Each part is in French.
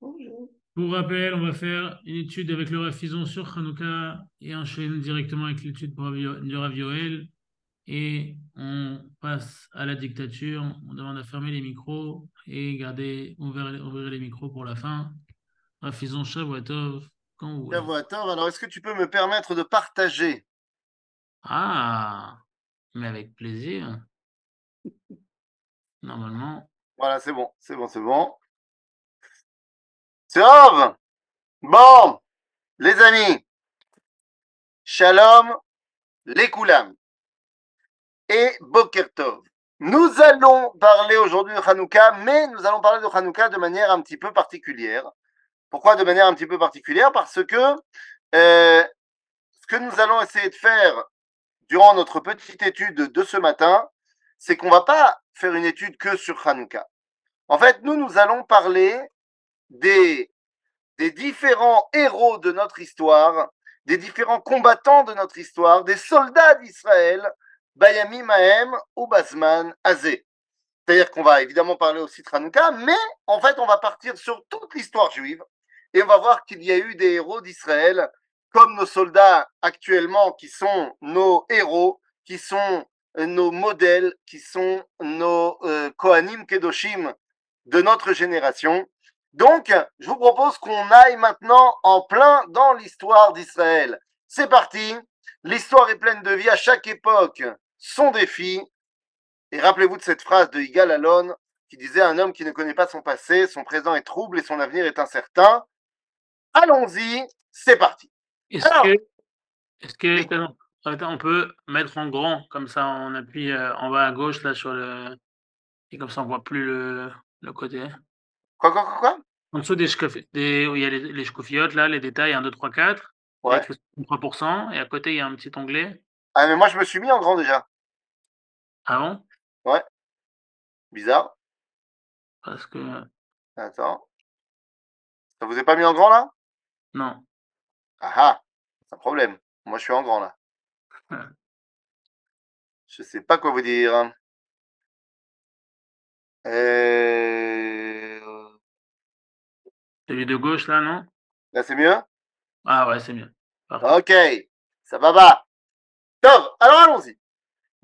Pour rappel, on va faire une étude avec le Rafizon sur Hanouka et enchaîner directement avec l'étude du Rav Yoel. Et on passe à la dictature. On demande à fermer les micros et garder, ouvrir, ouvrir les micros pour la fin. Rafizon Shavuatov, quand vous voulez. Shavuatov, alors est-ce que tu peux me permettre de partager? Ah, mais avec plaisir. Normalement. Voilà, c'est bon, c'est bon, c'est bon. C'est Bon, les amis, Shalom, les Koulam et Bokertov. Nous allons parler aujourd'hui de Hanouka, mais nous allons parler de Hanouka de manière un petit peu particulière. Pourquoi de manière un petit peu particulière? Parce que euh, ce que nous allons essayer de faire durant notre petite étude de ce matin, c'est qu'on va pas faire une étude que sur Hanouka. En fait, nous, nous allons parler des, des différents héros de notre histoire, des différents combattants de notre histoire, des soldats d'Israël Bayami Mahem ou Basman Azé. C'est-à-dire qu'on va évidemment parler aussi de Hanouka, mais en fait, on va partir sur toute l'histoire juive et on va voir qu'il y a eu des héros d'Israël, comme nos soldats actuellement qui sont nos héros, qui sont euh, nos modèles, qui sont nos euh, Kohanim Kedoshim de notre génération. Donc, je vous propose qu'on aille maintenant en plein dans l'histoire d'Israël. C'est parti. L'histoire est pleine de vie. À chaque époque, son défi. Et rappelez-vous de cette phrase de Yigal Alon qui disait un homme qui ne connaît pas son passé, son présent est trouble et son avenir est incertain. Allons-y, c'est parti. Est-ce que, on peut mettre en grand comme ça, on appuie euh, en bas à gauche là sur le et comme ça on voit plus le, le côté. Quoi, quoi, quoi, quoi? En dessous des, des où il y a les, les là, les détails 1, 2, 3, 4. Ouais. 3%, et à côté il y a un petit onglet. Ah mais moi je me suis mis en grand déjà. Ah bon? Ouais. Bizarre. Parce que. Attends. Ça vous est pas mis en grand là? Non. Ah ah, c'est un problème. Moi je suis en grand là. je sais pas quoi vous dire. Euh... Celui de gauche là, non? Là c'est mieux? Ah ouais, c'est mieux. Ok, ça va va. alors allons-y.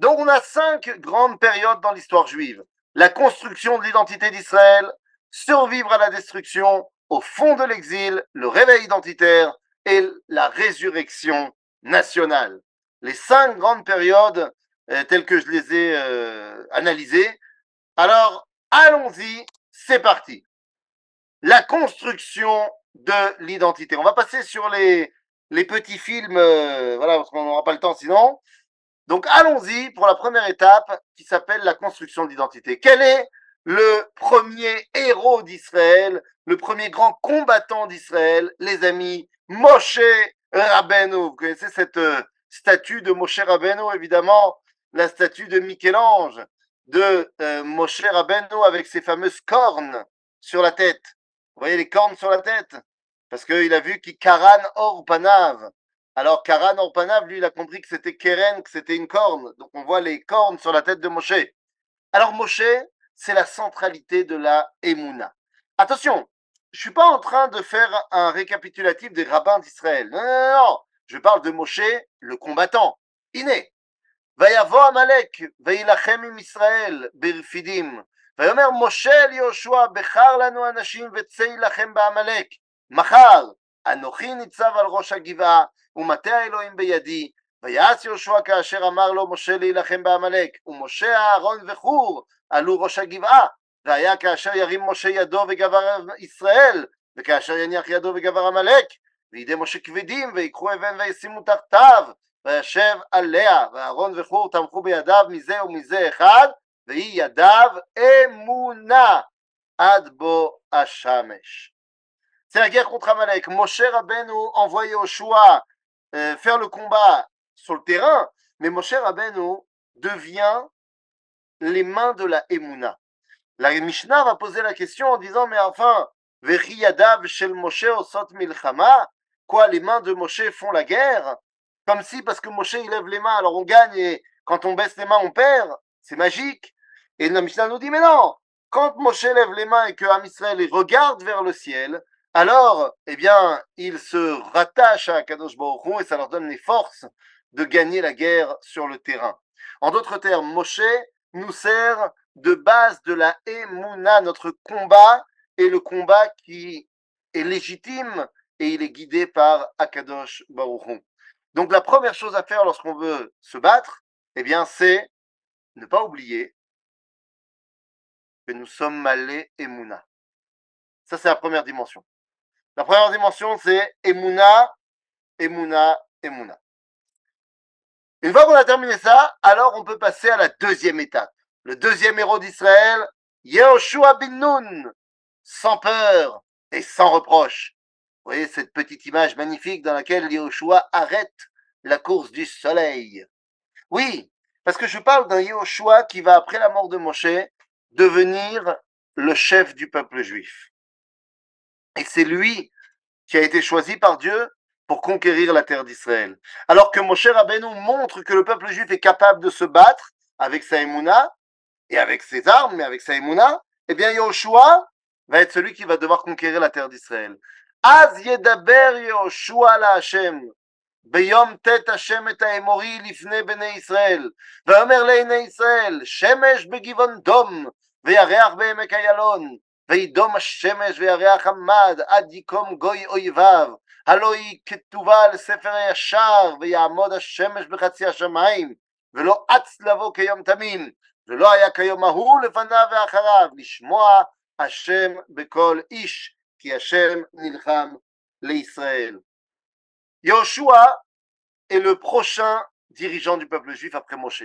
Donc on a cinq grandes périodes dans l'histoire juive. La construction de l'identité d'Israël, survivre à la destruction, au fond de l'exil, le réveil identitaire et la résurrection nationale. Les cinq grandes périodes euh, telles que je les ai euh, analysées. Alors, allons-y, c'est parti. La construction de l'identité. On va passer sur les, petits films, euh, voilà, parce qu'on n'aura pas le temps sinon. Donc allons-y pour la première étape qui s'appelle la construction d'identité. Quel est le premier héros d'Israël, le premier grand combattant d'Israël, les amis, Moshe Rabbeinu. Vous connaissez cette euh, statue de Moshe Rabbeinu, évidemment, la statue de Michel-Ange, de euh, Moshe Rabbeinu avec ses fameuses cornes sur la tête. Vous voyez les cornes sur la tête? Parce qu'il a vu qui Karan Orpanav. Alors Karan Orpanav, lui, il a compris que c'était Keren, que c'était une corne. Donc on voit les cornes sur la tête de Moshe. Alors Moshe, c'est la centralité de la Emouna. Attention, je ne suis pas en train de faire un récapitulatif des rabbins d'Israël. Non, non, non, non, Je parle de Moshe, le combattant, inné. Vayavo Amalek, Veilachem im Israël, Berfidim. ויאמר משה אל יהושע בחר לנו אנשים וצא יילחם בעמלק. מחר אנוכי ניצב על ראש הגבעה ומטה האלוהים בידי. ויעש יהושע כאשר אמר לו משה להילחם בעמלק. ומשה אהרון וחור עלו ראש הגבעה. והיה כאשר ירים משה ידו וגבר ישראל, וכאשר יניח ידו וגבר עמלק, וידי משה כבדים, ויקחו אבן וישימו תחתיו, וישב עליה, ואהרון וחור תמכו בידיו מזה ומזה אחד, Adbo Hashamesh. C'est la guerre contre Amalek. Moshe Rabbeinu envoyé au faire le combat sur le terrain, mais Moshe Rabbeinu devient les mains de la Emouna. La Mishnah va poser la question en disant mais enfin, Vechiyadav shel Moshe osot milchama, quoi les mains de Moshe font la guerre? Comme si parce que Moshe il lève les mains alors on gagne et quand on baisse les mains on perd? C'est magique. Et la Mishnah nous dit Mais non quand Moshe lève les mains et que Am Israël regarde vers le ciel, alors, eh bien, il se rattache à Kadosh Baruch et ça leur donne les forces de gagner la guerre sur le terrain. En d'autres termes, Moshe nous sert de base de la Emouna, notre combat est le combat qui est légitime et il est guidé par Akadosh Baruch Donc la première chose à faire lorsqu'on veut se battre, eh bien, c'est ne pas oublier que nous sommes malés Emouna. Ça, c'est la première dimension. La première dimension, c'est Emouna, Emouna, Emouna. Une fois qu'on a terminé ça, alors on peut passer à la deuxième étape. Le deuxième héros d'Israël, Yehoshua bin Nun, sans peur et sans reproche. Vous voyez cette petite image magnifique dans laquelle Yehoshua arrête la course du soleil. Oui, parce que je parle d'un Yehoshua qui va, après la mort de Moshe, devenir le chef du peuple juif. Et c'est lui qui a été choisi par Dieu pour conquérir la terre d'Israël. Alors que Moshe Rabbeinu montre que le peuple juif est capable de se battre avec sa émouna et avec ses armes, mais avec sa émouna, eh bien Yahushua va être celui qui va devoir conquérir la terre d'Israël. Az yedaber Yahushua la. ביום ט' השם את האמורי לפני בני ישראל, ואומר לעיני ישראל, שמש בגבעון דום, וירח בעמק איילון, וידום השמש וירח עמד, עד יקום גוי אויביו, הלא היא כתובה על ספר הישר, ויעמוד השמש בחצי השמיים, ולא אץ לבוא כיום תמים, ולא היה כיום ההוא לפניו ואחריו, לשמוע השם בכל איש, כי השם נלחם לישראל. Yoshua est le prochain dirigeant du peuple juif après Moshe.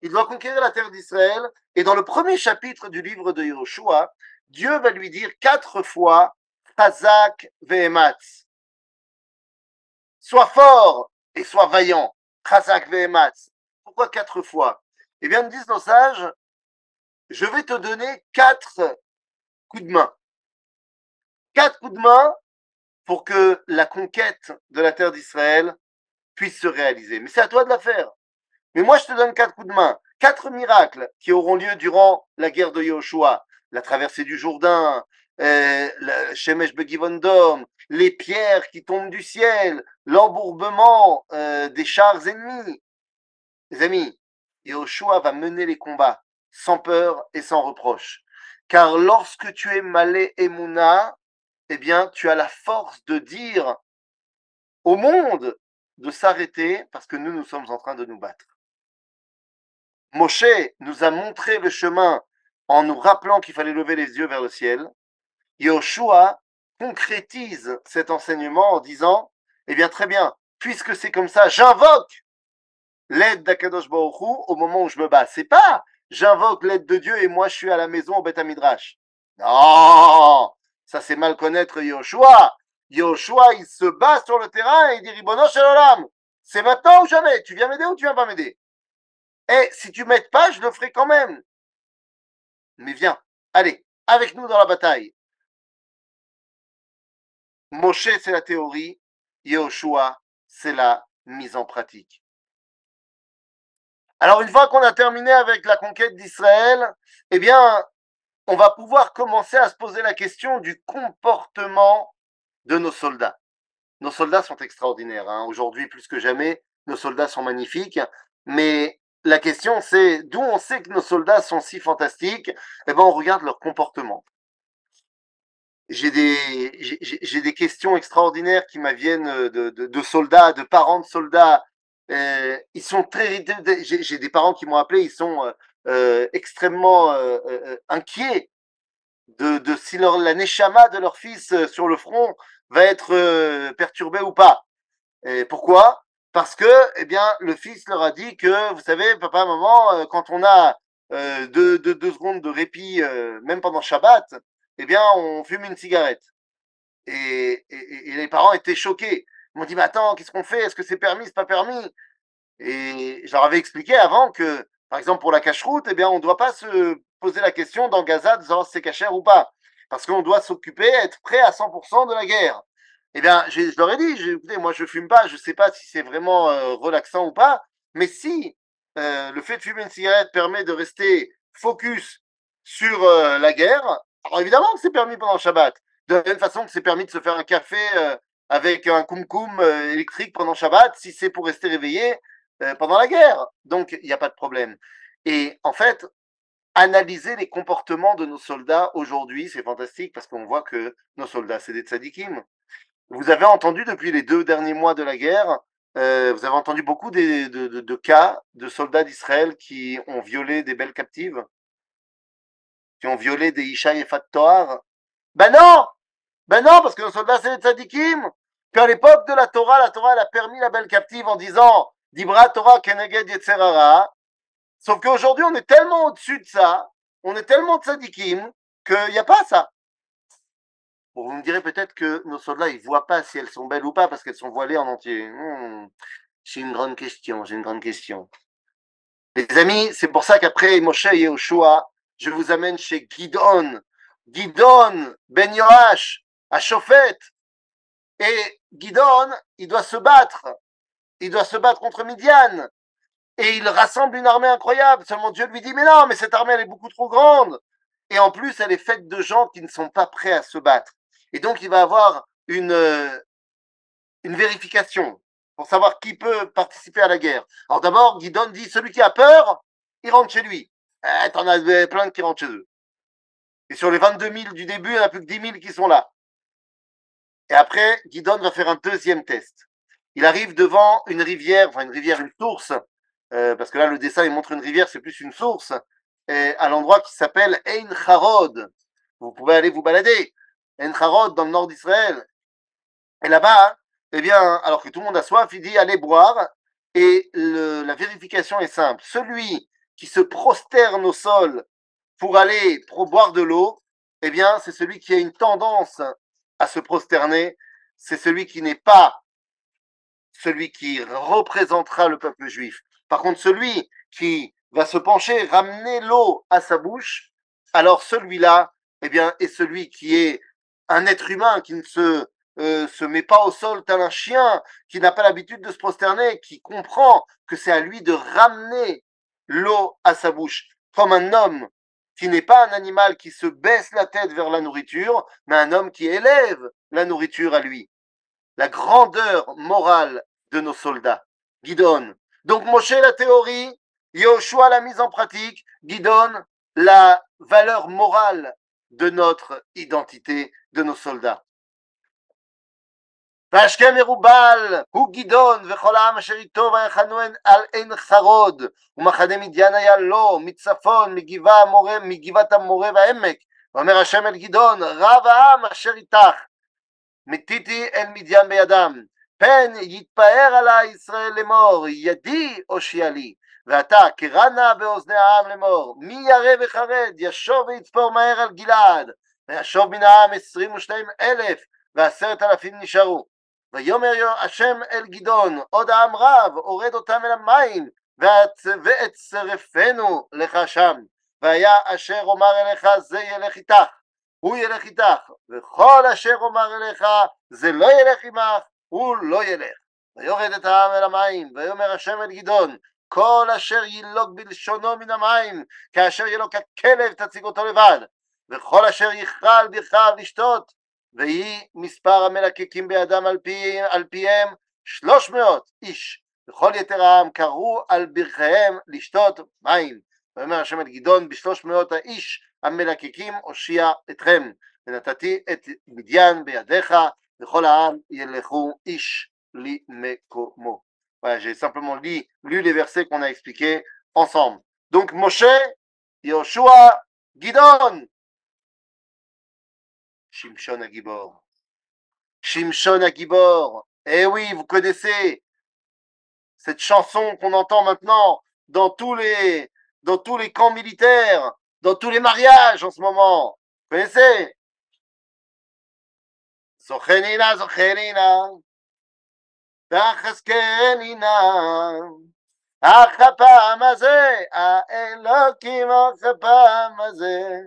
Il doit conquérir la terre d'Israël et dans le premier chapitre du livre de Yoshua, Dieu va lui dire quatre fois Chazak ve'ematz. Sois fort et sois vaillant. Chazak ve'ematz. Pourquoi quatre fois? Eh bien, nous disent nos sages, je vais te donner quatre coups de main. Quatre coups de main pour que la conquête de la terre d'Israël puisse se réaliser. Mais c'est à toi de la faire. Mais moi, je te donne quatre coups de main, quatre miracles qui auront lieu durant la guerre de Yahushua, la traversée du Jourdain, euh, Shemesh Begivondom, les pierres qui tombent du ciel, l'embourbement euh, des chars ennemis. Les amis, Yahushua va mener les combats sans peur et sans reproche. Car lorsque tu es malé et eh bien, tu as la force de dire au monde de s'arrêter parce que nous, nous sommes en train de nous battre. Moshe nous a montré le chemin en nous rappelant qu'il fallait lever les yeux vers le ciel. Yoshua concrétise cet enseignement en disant, eh bien, très bien, puisque c'est comme ça, j'invoque l'aide d'Akadosh Baruch au moment où je me bats. C'est pas, j'invoque l'aide de Dieu et moi je suis à la maison au Beth Midrash. Non! Ça, c'est mal connaître Yoshua. Yoshua, il se bat sur le terrain et il dit Ribono Shalom. C'est maintenant ou jamais? Tu viens m'aider ou tu viens pas m'aider? Et si tu m'aides pas, je le ferai quand même. Mais viens, allez, avec nous dans la bataille. Moshe, c'est la théorie. Yoshua, c'est la mise en pratique. Alors, une fois qu'on a terminé avec la conquête d'Israël, eh bien, on va pouvoir commencer à se poser la question du comportement de nos soldats. Nos soldats sont extraordinaires. Hein. Aujourd'hui, plus que jamais, nos soldats sont magnifiques. Mais la question, c'est d'où on sait que nos soldats sont si fantastiques? Eh bien, on regarde leur comportement. J'ai des, questions extraordinaires qui m'aviennent de, soldats, de parents de soldats. Euh, ils sont très. J'ai des parents qui m'ont appelé, ils sont euh, extrêmement euh, euh, inquiets de, si leur, la neshama de leur fils sur le front va être perturbée ou pas. Et pourquoi? Parce que, eh bien, le fils leur a dit que, vous savez, papa, maman, quand on a deux, secondes de répit, même pendant Shabbat, eh bien, on fume une cigarette. Et, et, et les parents étaient choqués. Ils m'ont dit, mais attends, qu'est-ce qu'on fait? Est-ce que c'est permis, c'est pas permis? Et je leur avais expliqué avant que par exemple, pour la cache-route, eh bien, on ne doit pas se poser la question dans Gaza de savoir si c'est cachère ou pas. Parce qu'on doit s'occuper, être prêt à 100% de la guerre. Eh bien, je, leur ai dit, écoutez, moi je fume pas, je ne sais pas si c'est vraiment euh, relaxant ou pas, mais si euh, le fait de fumer une cigarette permet de rester focus sur euh, la guerre. Alors évidemment que c'est permis pendant Shabbat. De la même façon que c'est permis de se faire un café avec un koum euh, électrique pendant Shabbat, si c'est pour rester réveillé pendant la guerre. Donc il n'y a pas de problème. Et en fait, analyser les comportements de nos soldats aujourd'hui, c'est fantastique parce qu'on voit que nos soldats, c'est des tzadikim. Vous avez entendu depuis les deux derniers mois de la guerre, euh, vous avez entendu beaucoup de, cas de soldats d'Israël qui ont violé des belles captives, qui ont violé des Ishaï et Fattoar. Ben non Ben non, parce que nos soldats, c'est des tzadikim. Qu'à l'époque de la Torah, la Torah, elle a permis la belle captive en disant Dibra Torah Keneged Yetzerara. Sauf qu'aujourd'hui, on est tellement au-dessus de ça, on est tellement tzadikim, qu'il n'y a pas ça. vous me direz peut-être que nos soldats, ils voient pas si elles sont belles ou pas parce qu'elles sont voilées en entier. Hmm, c'est une grande question, j'ai une grande question. Les amis, c'est pour ça qu'après Moshe et Yoshua, je vous amène chez Gidon. Gidon, Ben Yoash, à Chauffette. Et Gidon, il doit se battre. Il doit se battre contre Midian et il rassemble une armée incroyable. Seulement Dieu lui dit, mais non, mais cette armée, elle est beaucoup trop grande. Et en plus, elle est faite de gens qui ne sont pas prêts à se battre. Et donc, il va avoir une, euh, une vérification pour savoir qui peut participer à la guerre. Alors d'abord, Guidon dit, celui qui a peur, il rentre chez lui. Eh, T'en as plein qui rentrent chez eux. Et sur les 22 000 du début, il n'y en a plus que 10 000 qui sont là. Et après, Guidon va faire un deuxième test. Il arrive devant une rivière, enfin une rivière, une source, euh, parce que là, le dessin, il montre une rivière, c'est plus une source, à l'endroit qui s'appelle Ein Harod. Vous pouvez aller vous balader. Ein Harod, dans le nord d'Israël. Et là-bas, eh bien, alors que tout le monde a soif, il dit allez boire. Et la vérification est simple. Celui qui se prosterne au sol pour aller boire de l'eau, eh bien, c'est celui qui a une tendance à se prosterner. C'est celui qui n'est pas celui qui représentera le peuple juif. Par contre, celui qui va se pencher, ramener l'eau à sa bouche, alors celui-là, eh bien, est celui qui est un être humain qui ne se, euh, se met pas au sol tel un chien, qui n'a pas l'habitude de se prosterner, qui comprend que c'est à lui de ramener l'eau à sa bouche, comme un homme qui n'est pas un animal qui se baisse la tête vers la nourriture, mais un homme qui élève la nourriture à lui La grandeur morale de nos soldats. Guidon, donc Moshe la théorie, Yoshua la mise en pratique, Gidon la valeur morale de notre identité, de nos soldats. והשכם ירובל הוא גדעון וכל העם אשר איתו ויחנו על עין חרוד ומחנה מדיין היה לו מצפון מגבעה המורה, מגבעת המורה והעמק ואומר השם אל גדעון רב העם אשר איתך מתיתי אל מדיין בידם פן יתפאר עלי ישראל לאמור, ידי הושיע לי, ועתה קרא נא באוזני העם לאמור, מי ירא וחרד, ישוב ויצפור מהר על גלעד, וישוב מן העם עשרים ושניים אלף, ועשרת אלפים נשארו. ויאמר השם אל גדעון, עוד העם רב, הורד אותם אל המים, ואצרפנו לך שם. והיה אשר אומר אליך זה ילך איתך, הוא ילך איתך, וכל אשר אומר אליך זה לא ילך עמך, הוא לא ילך. ויורד את העם אל המים, ויאמר השם אל גדעון, כל אשר ילוג בלשונו מן המים, כאשר ילוג הכלב תציג אותו לבד, וכל אשר יכרע על ברכיו לשתות, ויהי מספר המלקקים בידם על, פי, על פיהם שלוש מאות איש, וכל יתר העם קראו על ברכיהם לשתות מים. ויאמר השם אל גדעון בשלוש מאות האיש המלקקים הושיע אתכם, ונתתי את מדיין בידיך Voilà, j'ai simplement lu, lu les versets qu'on a expliqués ensemble. Donc Moshe, Yoshua, Gidon, Shimshon Agibor. Shimshon Agibor. Eh oui, vous connaissez cette chanson qu'on entend maintenant dans tous les dans tous les camps militaires, dans tous les mariages en ce moment. Vous connaissez זוכנינה זוכנינה תחזקנינה אך הפעם הזה האלוקים אך הפעם הזה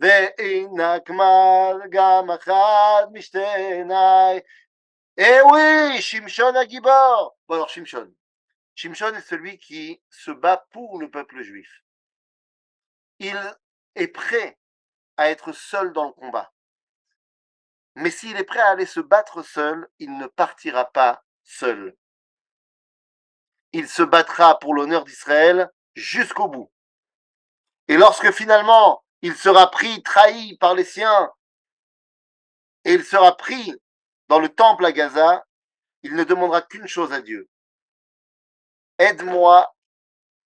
ואינק מל גם אחד משתי עיניי Eh oui, Shimshon a Gibor. Bon alors Shimshon. Shimshon est celui qui se bat pour le peuple juif. Il est prêt à être seul dans le combat. Mais s'il est prêt à aller se battre seul, il ne partira pas seul. Il se battra pour l'honneur d'Israël jusqu'au bout. Et lorsque finalement il sera pris, trahi par les siens, et il sera pris dans le temple à Gaza, il ne demandera qu'une chose à Dieu. Aide-moi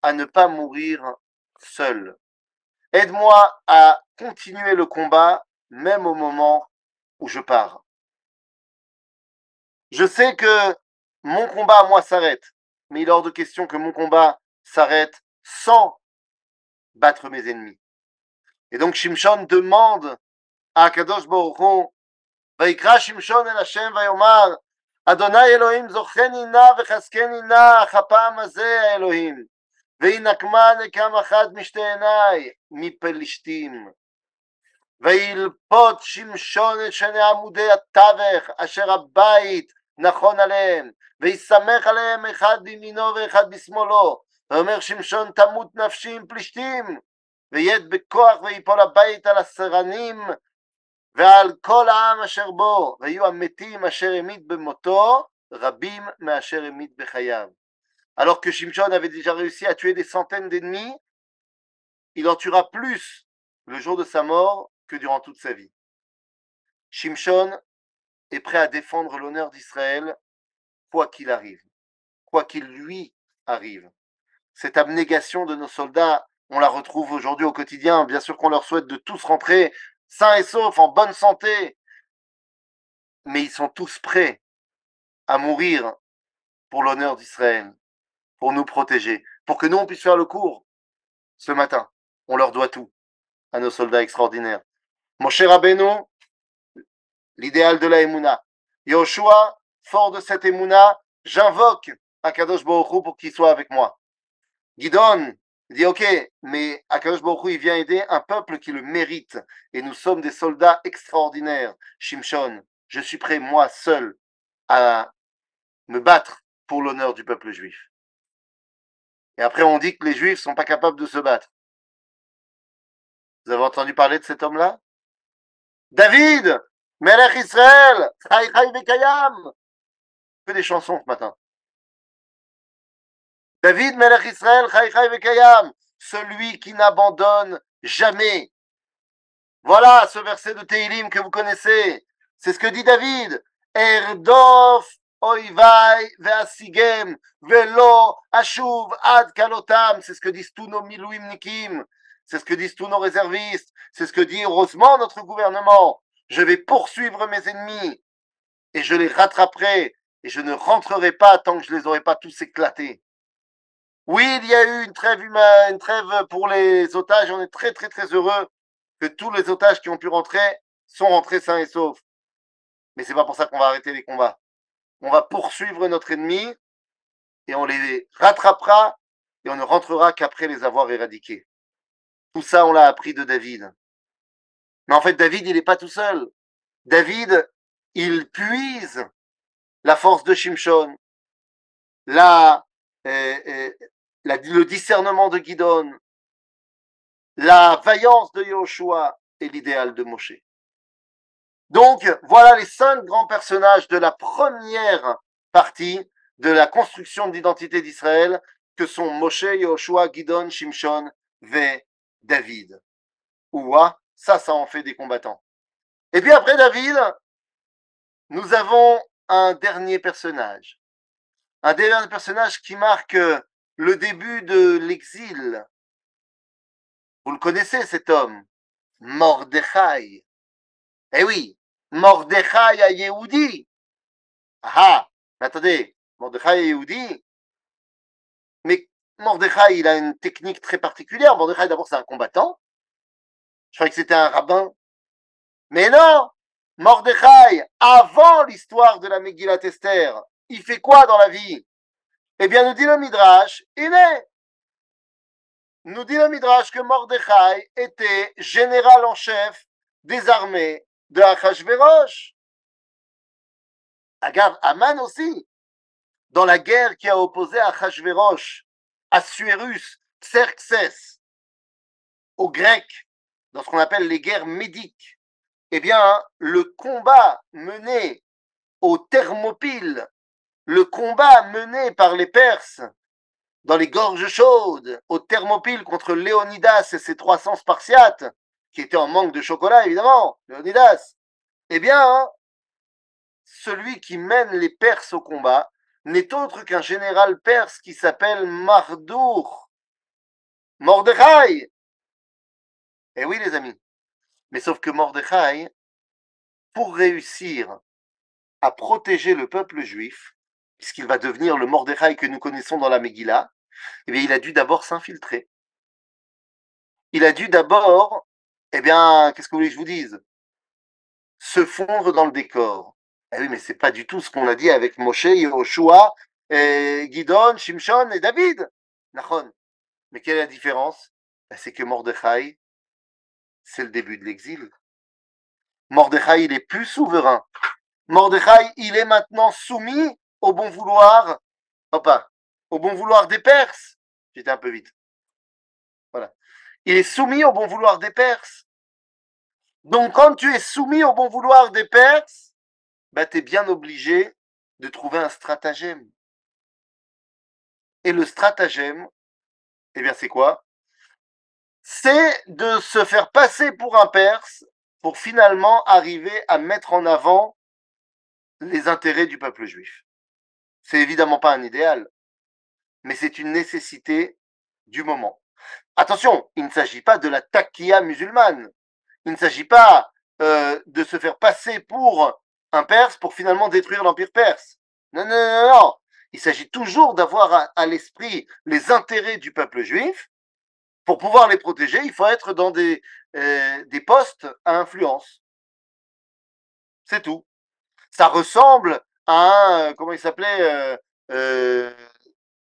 à ne pas mourir seul. Aide-moi à continuer le combat même au moment où je pars. Je sais que mon combat à moi s'arrête, mais il est hors de question que mon combat s'arrête sans battre mes ennemis. Et donc Shimshon demande à Kadosh Baruch Hu, ויקרא שמשון אל השם ויאמר, אדוני אלוהים זוכני נא וחזקני נא, אך הפעם הזה האלוהים, וינקמה נקם אחד משתי עיניי מפלישתים. וילפות שמשון את שני עמודי התווך אשר הבית נכון עליהם, ויסמך עליהם אחד בימינו ואחד בשמאלו, ואומר שמשון תמות נפשי עם פלישתים, ויד בכוח ויפול הבית על הסרנים ועל כל העם אשר בו, ויהיו המתים אשר המית במותו, רבים מאשר המית בחייו. Alors que Shimshon avait déjà réussi à tuer des centaines d'ennemis, il en tuera plus le jour de sa mort que durant toute sa vie. Shimshon est prêt à défendre l'honneur d'Israël, quoi qu'il arrive, quoi qu'il lui arrive. Cette abnégation de nos soldats, on la retrouve aujourd'hui au quotidien. Bien sûr qu'on leur souhaite de tous rentrer sains et saufs, en bonne santé, mais ils sont tous prêts à mourir pour l'honneur d'Israël, pour nous protéger, pour que nous on puisse faire le cours ce matin. On leur doit tout à nos soldats extraordinaires. Mon cher Rabbeinu, l'idéal de la Emouna. Yoshua, fort de cette Emouna, j'invoque Akadosh Baruch pour qu'il soit avec moi. Gidon, dit ok, mais Akadosh Baruch il vient aider un peuple qui le mérite. Et nous sommes des soldats extraordinaires. Shimshon, je suis prêt, moi seul, à me battre pour l'honneur du peuple juif. Et après, on dit que les juifs sont pas capables de se battre. Vous avez entendu parler de cet homme-là? David, Melech Israël, Chai Chai Vekayam. Que des chansons ce matin. David Melech Israël, Chai Chai Vekayam, celui qui n'abandonne jamais. Voilà ce verset de Teilim que vous connaissez. C'est ce que dit David. Velo ashuv ad kalotam. C'est ce que disent tous nos nikim. C'est ce que disent tous nos réservistes. C'est ce que dit heureusement notre gouvernement. Je vais poursuivre mes ennemis et je les rattraperai et je ne rentrerai pas tant que je les aurai pas tous éclatés. Oui, il y a eu une trêve humaine, une trêve pour les otages. On est très très très heureux que tous les otages qui ont pu rentrer sont rentrés sains et saufs. Mais c'est pas pour ça qu'on va arrêter les combats. On va poursuivre notre ennemi et on les rattrapera et on ne rentrera qu'après les avoir éradiqués. Tout ça, on l'a appris de David. Mais en fait, David, il n'est pas tout seul. David, il puise la force de Shimshon, la, euh, euh, le discernement de Gidon, la vaillance de Yoshua et l'idéal de Moshe. Donc, voilà les cinq grands personnages de la première partie de la construction de l'identité d'Israël, que sont Moshe, Yoshua, Gidon, Shimshon, Ve David. Ouah, ça, ça en fait des combattants. Et puis après David, nous avons un dernier personnage. Un dernier personnage qui marque le début de l'exil. Vous le connaissez, cet homme Mordechai. Eh oui, Mordechai à Yehudi. Ah, attendez, Mordechai à Yehudi. Mais Mordechai, il a une technique très particulière. Mordechai, d'abord, c'est un combattant. Je croyais que c'était un rabbin. Mais non Mordechai, avant l'histoire de la Megillat Esther, il fait quoi dans la vie? Eh bien, nous dit le Midrash, il est. Nous dit le Midrash que Mordechai était général en chef des armées de Achashverosh. Regarde, Aman aussi, dans la guerre qui a opposé Achashverosh Assuérus, Xerxès, aux Grecs, dans ce qu'on appelle les guerres médiques, eh bien, le combat mené aux Thermopyles, le combat mené par les Perses dans les gorges chaudes, aux Thermopyles contre Léonidas et ses 300 Spartiates, qui étaient en manque de chocolat, évidemment, Léonidas, eh bien, celui qui mène les Perses au combat n'est autre qu'un général perse qui s'appelle Mardour, Mordechai. Eh oui, les amis. Mais sauf que Mordechai, pour réussir à protéger le peuple juif, puisqu'il va devenir le Mordechai que nous connaissons dans la Megillah, eh bien, il a dû d'abord s'infiltrer. Il a dû d'abord, eh bien, qu'est-ce que vous voulez que je vous dise? Se fondre dans le décor. Eh oui, mais c'est pas du tout ce qu'on a dit avec Moshe, Yoshua, et Gidon, Shimshon et David. Nachon. Mais quelle est la différence? Ben, C'est que Mordechai, c'est le début de l'exil. Mordechai, il est plus souverain. Mordechai, il est maintenant soumis au bon vouloir, pas, au bon vouloir des Perses. J'étais un peu vite. Voilà. Il est soumis au bon vouloir des Perses. Donc, quand tu es soumis au bon vouloir des Perses, ben, tu es bien obligé de trouver un stratagème. Et le stratagème, eh bien, c'est quoi? C'est de se faire passer pour un Perse pour finalement arriver à mettre en avant les intérêts du peuple juif. C'est évidemment pas un idéal, mais c'est une nécessité du moment. Attention, il ne s'agit pas de la takia musulmane. Il ne s'agit pas euh, de se faire passer pour un Perse pour finalement détruire l'empire perse. Non, non, non, non. Il s'agit toujours d'avoir à, l'esprit les intérêts du peuple juif. Pour pouvoir les protéger, il faut être dans des, euh, des postes à influence. C'est tout. Ça ressemble à un, comment il s'appelait, euh, euh,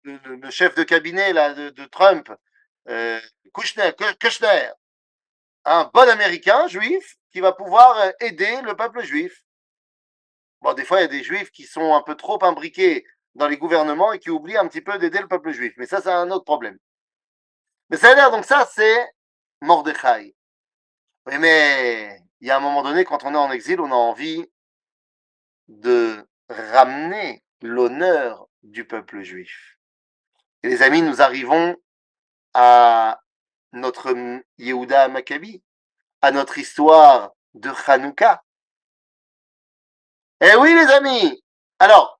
le, chef de cabinet là, de, Trump, Kushner, un bon américain juif qui va pouvoir aider le peuple juif. Bon, des fois, il y a des juifs qui sont un peu trop imbriqués dans les gouvernements et qui oublient un petit peu d'aider le peuple juif. Mais ça, c'est un autre problème. Mais ça a l'air, donc ça, c'est Mordechai. Oui, mais il y a un moment donné, quand on est en exil, on a envie de ramener l'honneur du peuple juif. Et les amis, nous arrivons à notre Yehuda Maccabi, à notre histoire de Hanouka. Eh oui, les amis Alors,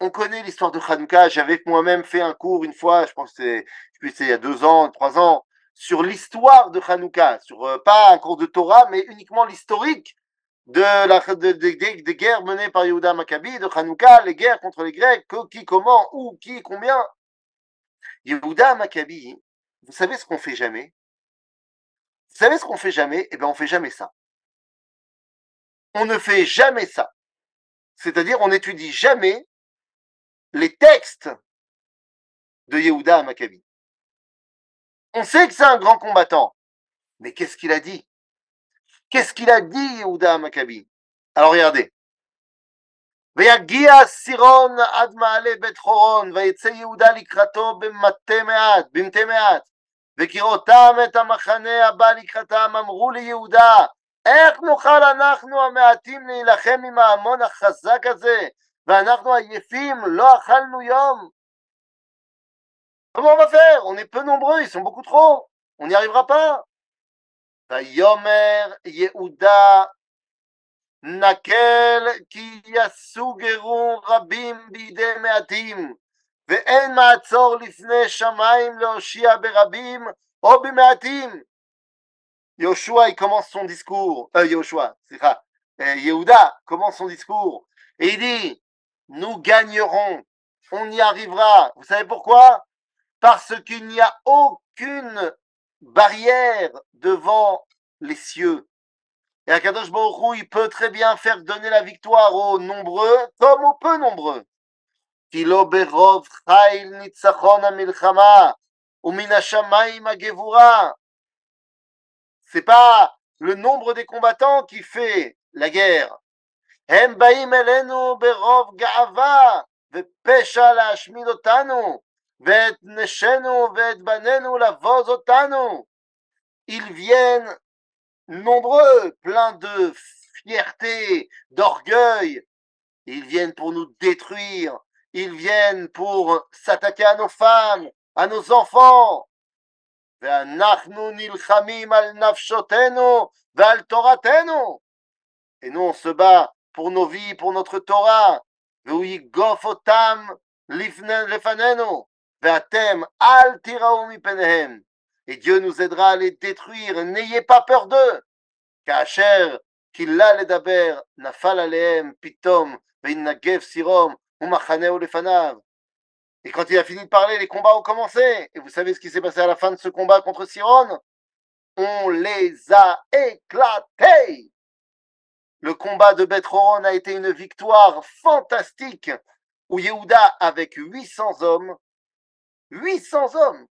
on connaît l'histoire de Hanouka. J'avais moi-même fait un cours une fois, je pense que c'est il y a deux ans, trois ans, sur l'histoire de Hanouka, sur euh, pas un cours de Torah, mais uniquement l'historique de la des guerres menées par Yehuda Maccabi, de Hanouka, les guerres contre les Grecs, qui, comment, où, qui, combien. Yehuda Maccabi, vous savez ce qu'on fait jamais Vous savez ce qu'on fait jamais Eh bien, on fait jamais ça. On ne fait jamais ça. C'est-à-dire, on n'étudie jamais les textes de Yehuda à Maccabi. On sait que c'est un grand combattant, mais qu'est-ce qu'il a dit Qu'est-ce qu'il a dit Yehuda à Maccabi Alors regardez. ויגיע סירון עד מעלה בית חורון, ויצא יהודה לקראתו במטה מעט, במטה מעט, וכראותם את המחנה הבא לקראתם, אמרו ליהודה, איך נוכל אנחנו המעטים להילחם עם ההמון החזק הזה, ואנחנו עייפים, לא אכלנו יום. Comment on va faire On est peu nombreux, ils sont beaucoup. ויאמר יהודה נקל כי יסוגרו רבים בידי מעטים ואין מעצור לפני שמיים להושיע ברבים או במעטים. Yoshua, il commence son discours. Euh, Yoshua, c'est ça. Euh, Yehuda commence son discours. Et il dit nous gagnerons, on y arrivera. Vous savez pourquoi Parce qu'il n'y a aucune barrière devant les cieux. Et Akadosh Baruch il peut très bien faire donner la victoire aux nombreux comme aux peu nombreux. C'est pas le nombre des combattants qui fait la guerre, הם באים אלינו ברוב גאווה ופשע להשמיד אותנו, ואת נשינו ואת בנינו לבוז אותנו. Ils viennent nombreux, pleins de fierté, d'orgueil. Ils viennent pour nous détruire. Ils viennent pour s'attaquer à nos femmes, à nos enfants. Et nous, on se bat pour nos vies, pour notre Torah. Et Dieu nous aidera à les détruire. N'ayez pas peur d'eux. כאשר קיללה לדבר, נפל עליהם פתאום, והתנגב סירום, ומחנהו לפניו. et quand il a fini de parler, les combats ont commencé. Et vous savez ce qui s'est passé à la fin de ce combat contre Siron On les a éclatés. Le combat de Bethroron a été une victoire fantastique où Yehuda, avec 800 hommes, 800 hommes,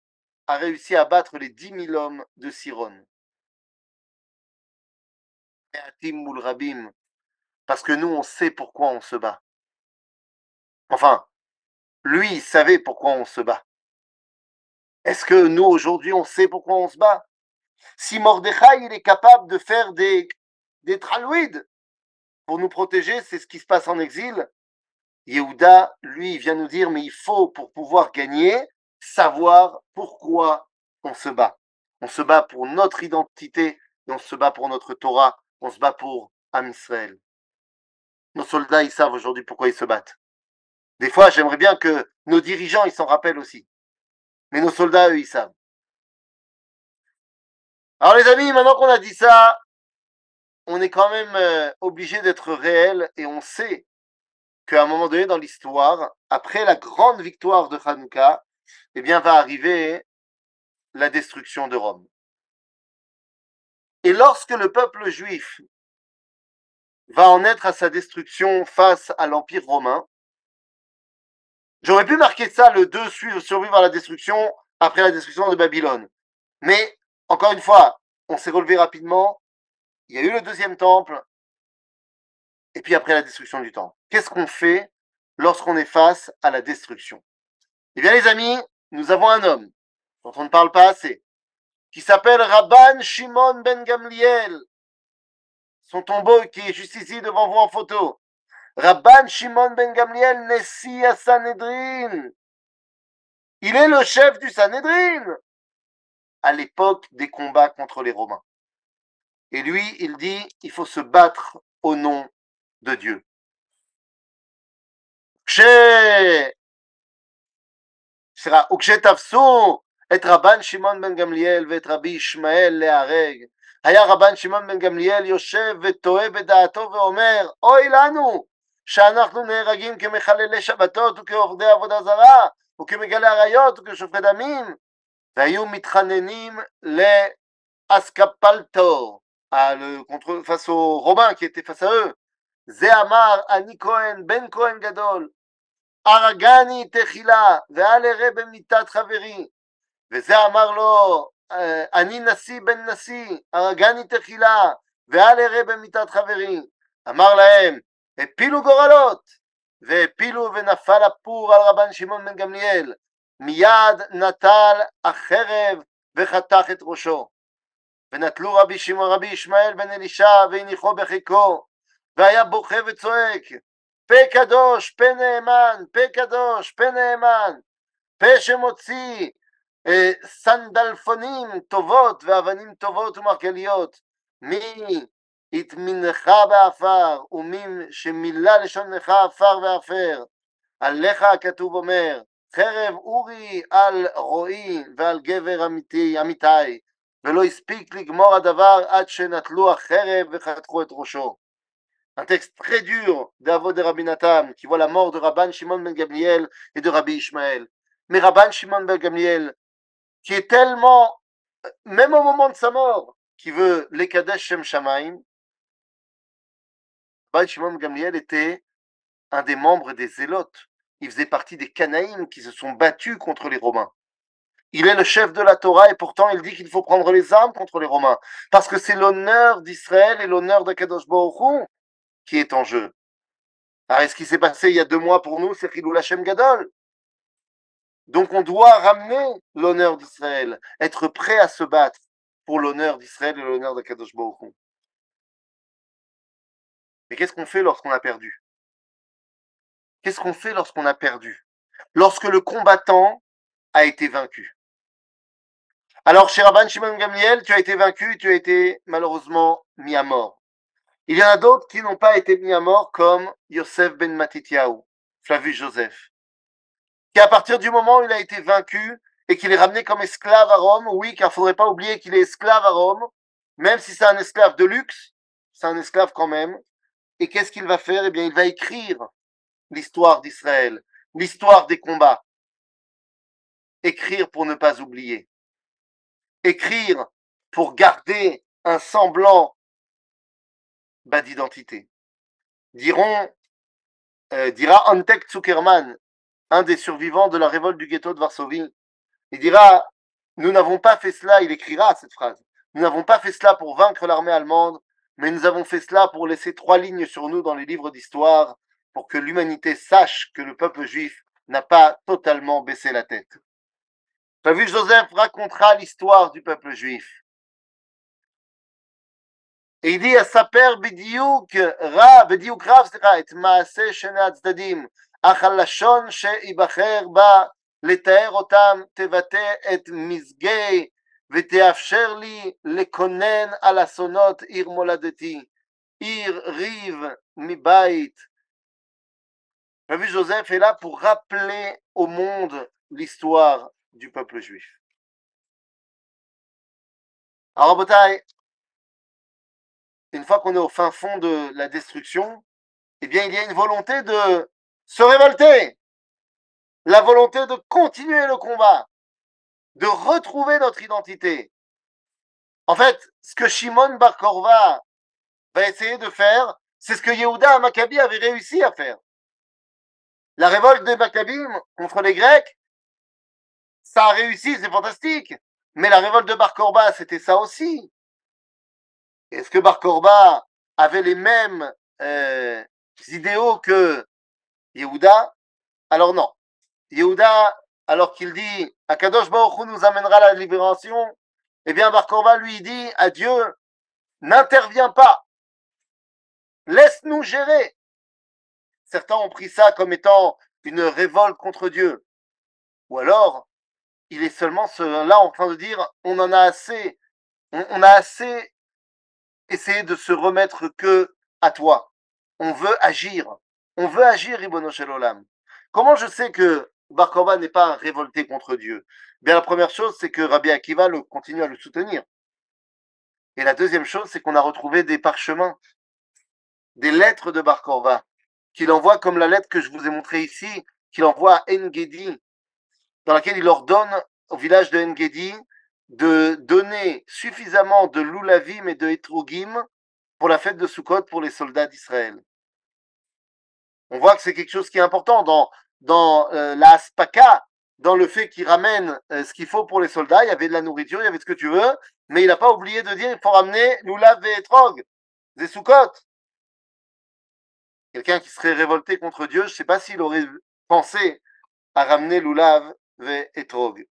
a réussi à battre les 10 000 hommes de Siron. Parce que nous, on sait pourquoi on se bat. Enfin, lui, il savait pourquoi on se bat. Est-ce que nous, aujourd'hui, on sait pourquoi on se bat? Si Mordechai, il est capable de faire des, des pour nous protéger, c'est ce qui se passe en exil. Yehuda, lui, vient nous dire, mais il faut, pour pouvoir gagner, savoir pourquoi on se bat. On se bat pour notre identité, on se bat pour notre Torah, on se bat pour Am Israël. Nos soldats, ils savent aujourd'hui pourquoi ils se battent. Des fois, j'aimerais bien que nos dirigeants, ils s'en rappellent aussi. Mais nos soldats, eux, ils savent. Alors les amis, maintenant qu'on a dit ça, on est quand même euh, obligé d'être réel et on sait qu'à un moment donné dans l'histoire, après la grande victoire de Hanouka, eh bien, va arriver la destruction de Rome. Et lorsque le peuple juif va en être à sa destruction face à l'Empire romain, j'aurais pu marquer ça le 2 survivre à la destruction après la destruction de Babylone. Mais, encore une fois, on s'est relevé rapidement, il y a eu le deuxième temple, et puis après la destruction du temple. Qu'est-ce qu'on fait lorsqu'on est face à la destruction? Eh bien les amis, nous avons un homme dont on ne parle pas assez, qui s'appelle Rabban Shimon ben Gamliel. Son tombeau qui est juste ici devant vous en photo. Rabban Shimon ben Gamliel Nessi à Sanhedrin. Il est le chef du Sanhedrin à l'époque des combats contre les Romains. Et lui, il dit, il faut se battre au nom de Dieu. וכשתפסו את רבן שמעון בן גמליאל ואת רבי ישמעאל להרג, היה רבן שמעון בן גמליאל יושב ותוהה בדעתו ואומר, אוי לנו שאנחנו נהרגים כמחללי שבתות וכעובדי עבודה זרה וכמגלי עריות וכשופכי דמים והיו מתחננים לאסקפלטור, étaient face à eux. Zéhamar, Ani Cohen, Ben Cohen Gadol, הרגני תחילה, ואל אראה במיתת חברי. וזה אמר לו, אני נשיא בן נשיא, הרגני תחילה, ואל אראה במיתת חברי. אמר להם, הפילו גורלות, והפילו ונפל הפור על רבן שמעון בן גמליאל. מיד נטל החרב וחתך את ראשו. ונטלו רבי שמעון רבי ישמעאל בן אלישע והניחו בחיקו, והיה בוכה וצועק, פה קדוש, פה נאמן, פה קדוש, פה נאמן, פה שמוציא אה, סנדלפונים טובות ואבנים טובות ומרגליות, מי התמינך באפר, שמילא לשון לשונך עפר ועפר. עליך הכתוב אומר, חרב אורי על רועי ועל גבר אמיתי, אמיתי, ולא הספיק לגמור הדבר עד שנטלו החרב וחתכו את ראשו. הטקסט חדיור דאבו דרבי נתן, כיבוא למור דרבן שמעון בן גמליאל ודרבי ישמעאל. מרבן שמעון בן גמליאל, כי תלמו ממו ממון צמור, כיבוא לקדש שם שמיים, Rabban Shimon ben Gamliel était un des membres des Zélotes. Il faisait partie des Canaïm qui se sont battus contre les Romains. Il est le chef de la Torah et pourtant il dit qu'il faut prendre les armes contre les Romains. Parce que c'est l'honneur d'Israël et l'honneur de Kadosh Baruch qui est en jeu. Alors, ce qui s'est passé il y a deux mois pour nous, c'est Khilou Lachem Gadol? Donc, on doit ramener l'honneur d'Israël, être prêt à se battre pour l'honneur d'Israël et l'honneur de Kadosh Baruch Mais qu'est-ce qu'on fait lorsqu'on a perdu? Qu'est-ce qu'on fait lorsqu'on a perdu? Lorsque le combattant a été vaincu. Alors, chez Rabban Shimon Gamliel, tu as été vaincu, tu as été malheureusement mis à mort. Il y en a d'autres qui n'ont pas été mis à mort, comme Yosef ben Matityahu, Flavius Joseph, qui à partir du moment où il a été vaincu et qu'il est ramené comme esclave à Rome, oui, car il faudrait pas oublier qu'il est esclave à Rome, même si c'est un esclave de luxe, c'est un esclave quand même. Et qu'est-ce qu'il va faire? Eh bien, il va écrire l'histoire d'Israël, l'histoire des combats. Écrire pour ne pas oublier. Écrire pour garder un semblant bah, d'identité. Diront, euh, dira Antek Zuckerman, un des survivants de la révolte du ghetto de Varsovie, il dira, nous n'avons pas fait cela, il écrira cette phrase, nous n'avons pas fait cela pour vaincre l'armée allemande, mais nous avons fait cela pour laisser trois lignes sur nous dans les livres d'histoire, pour que l'humanité sache que le peuple juif n'a pas totalement baissé la tête. David Joseph racontera l'histoire du peuple juif. Et il dit à sa père Bidiouk, Ra, Bidiouk Rav, et Maase Shena Tzdadim, Achalashon Sheibacher Ba, Letaer Otam, Tevate et Mizgei, ותאפשר לי לקונן על אסונות עיר מולדתי, עיר ריב מבית, Rabbi Joseph est là pour rappeler au monde l'histoire du peuple juif. Alors, Botaï, une fois qu'on est au fin fond de la destruction, eh bien, il y a une volonté de se révolter, la volonté de continuer le combat, de retrouver notre identité. En fait, ce que Shimon Bar Korva va essayer de faire, c'est ce que Yehuda Maccabi avait réussi à faire. La révolte des Maccabim contre les Grecs, ça a réussi, c'est fantastique. Mais la révolte de Bar Korba, c'était ça aussi. Est-ce que Bar Korba avait les mêmes euh, idéaux que Yehuda? Alors non. Yehuda, alors qu'il dit Akadosh Baruch nous amènera la libération, eh bien Bar lui dit à Dieu n'interviens pas, laisse-nous gérer. Certains ont pris ça comme étant une révolte contre Dieu. Ou alors, il est seulement là en train de dire, on en a assez, on, a assez essayé de se remettre que à toi. On veut agir. On veut agir, Ribono Olam. Comment je sais que Bar n'est pas révolté contre Dieu Bien, la première chose, c'est que Rabbi Akiva continue à le soutenir. Et la deuxième chose, c'est qu'on a retrouvé des parchemins, des lettres de Bar qu'il envoie comme la lettre que je vous ai montrée ici, qu'il envoie à Engedi, dans laquelle il ordonne au village de Engedi de donner suffisamment de loulavim et de etrogim pour la fête de Sukkot pour les soldats d'Israël. On voit que c'est quelque chose qui est important dans, dans euh, la spaka, dans le fait qu'il ramène euh, ce qu'il faut pour les soldats. Il y avait de la nourriture, il y avait ce que tu veux, mais il n'a pas oublié de dire il faut ramener loulav et etrog, des Sukkot. Quelqu'un qui serait révolté contre Dieu, je ne sais pas s'il aurait pensé à ramener Lulav et Etrog.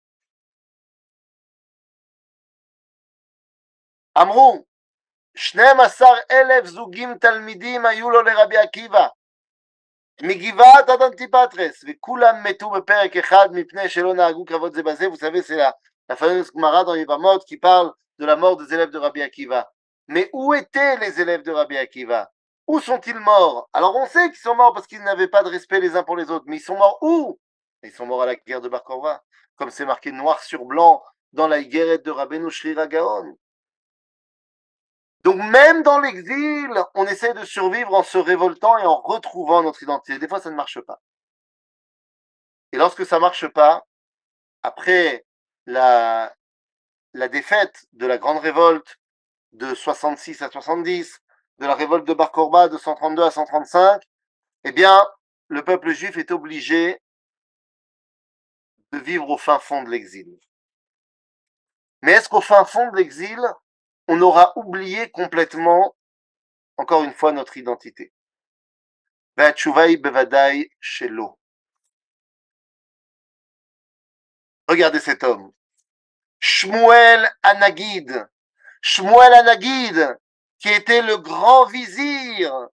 אמרו, 12 אלף זוגים תלמידים היו לו לרבי עקיבא, מגבעת עד אנטיפטרס, וכולם מתו בפרק אחד מפני שלא נהגו כבוד זה בזה, vous savez, c'est la, la fameuse Gemara dans Yvamot qui parle de la mort des élèves de Rabbi Akiva. Mais où étaient les élèves de Rabbi Akiva Où sont-ils morts Alors on sait qu'ils sont morts parce qu'ils n'avaient pas de respect les uns pour les autres, mais ils sont morts où Ils sont morts à la guerre de Bar comme c'est marqué noir sur blanc dans la guerre de Rabbeinu Shrira Gaon. Donc même dans l'exil, on essaie de survivre en se révoltant et en retrouvant notre identité. Des fois, ça ne marche pas. Et lorsque ça ne marche pas, après la, défaite de la grande révolte de 66 à 70, de la révolte de Bar Korba de 132 à 135, eh bien, le peuple juif est obligé de vivre au fin fond de l'exil. Mais est-ce qu'au fin fond de l'exil, on aura oublié complètement, encore une fois, notre identité Regardez cet homme. Shmuel Anagid, Shmuel Anagid, qui était le grand vizir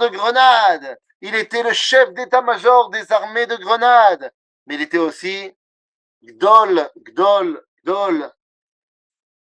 de Grenade. Il était le chef d'état-major des armées de Grenade. Mais il était aussi Gdol, Gdol, Gdol,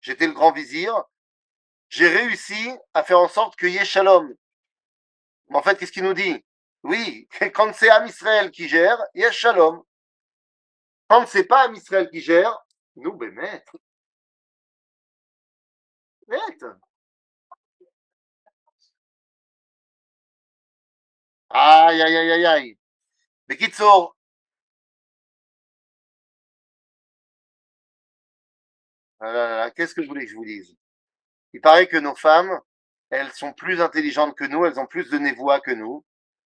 j'étais le grand vizir, j'ai réussi à faire en sorte qu'il y ait shalom. Mais en fait, qu'est-ce qu'il nous dit? Oui, quand c'est Am Israël qui gère, il y shalom. Quand c'est pas Am Israël qui gère, nous, ben maître, Aïe, aïe, aïe, aïe, aïe. Ah qu'est-ce que je voulais que je vous dise? Il paraît que nos femmes, elles sont plus intelligentes que nous, elles ont plus de névois que nous.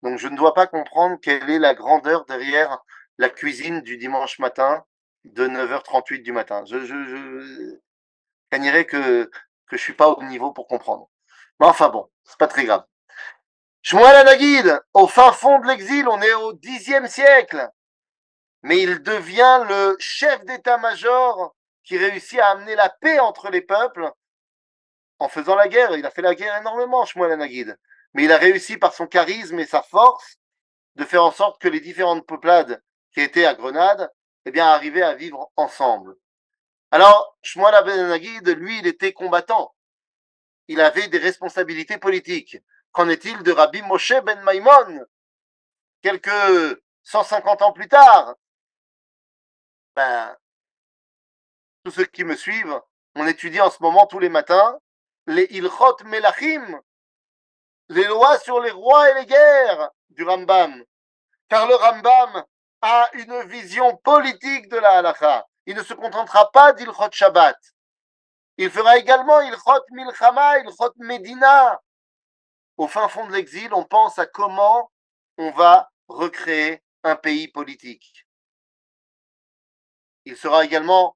Donc je ne dois pas comprendre quelle est la grandeur derrière la cuisine du dimanche matin de 9h38 du matin. Je, je, je gagnerais que, que je suis pas au niveau pour comprendre. Mais enfin bon, c'est pas très grave. Shmuel Anagid, au fin fond de l'exil, on est au Xe siècle, mais il devient le chef d'état-major qui réussit à amener la paix entre les peuples en faisant la guerre. Il a fait la guerre énormément, Shmuel Anagid. Mais il a réussi par son charisme et sa force de faire en sorte que les différentes peuplades qui étaient à Grenade, eh bien, arrivaient à vivre ensemble. Alors, Shmuel Ben lui, il était combattant. Il avait des responsabilités politiques. Qu'en est-il de Rabbi Moshe Ben Maimon? Quelques 150 ans plus tard, ben, tous ceux qui me suivent, on étudie en ce moment tous les matins les Ilchot Melachim, les lois sur les rois et les guerres du Rambam. Car le Rambam a une vision politique de la halakha il ne se contentera pas d'Ilchot Shabbat. Il fera également Ilchot Milchama, Ilchot Medina. Au fin fond de l'exil, on pense à comment on va recréer un pays politique. Il sera également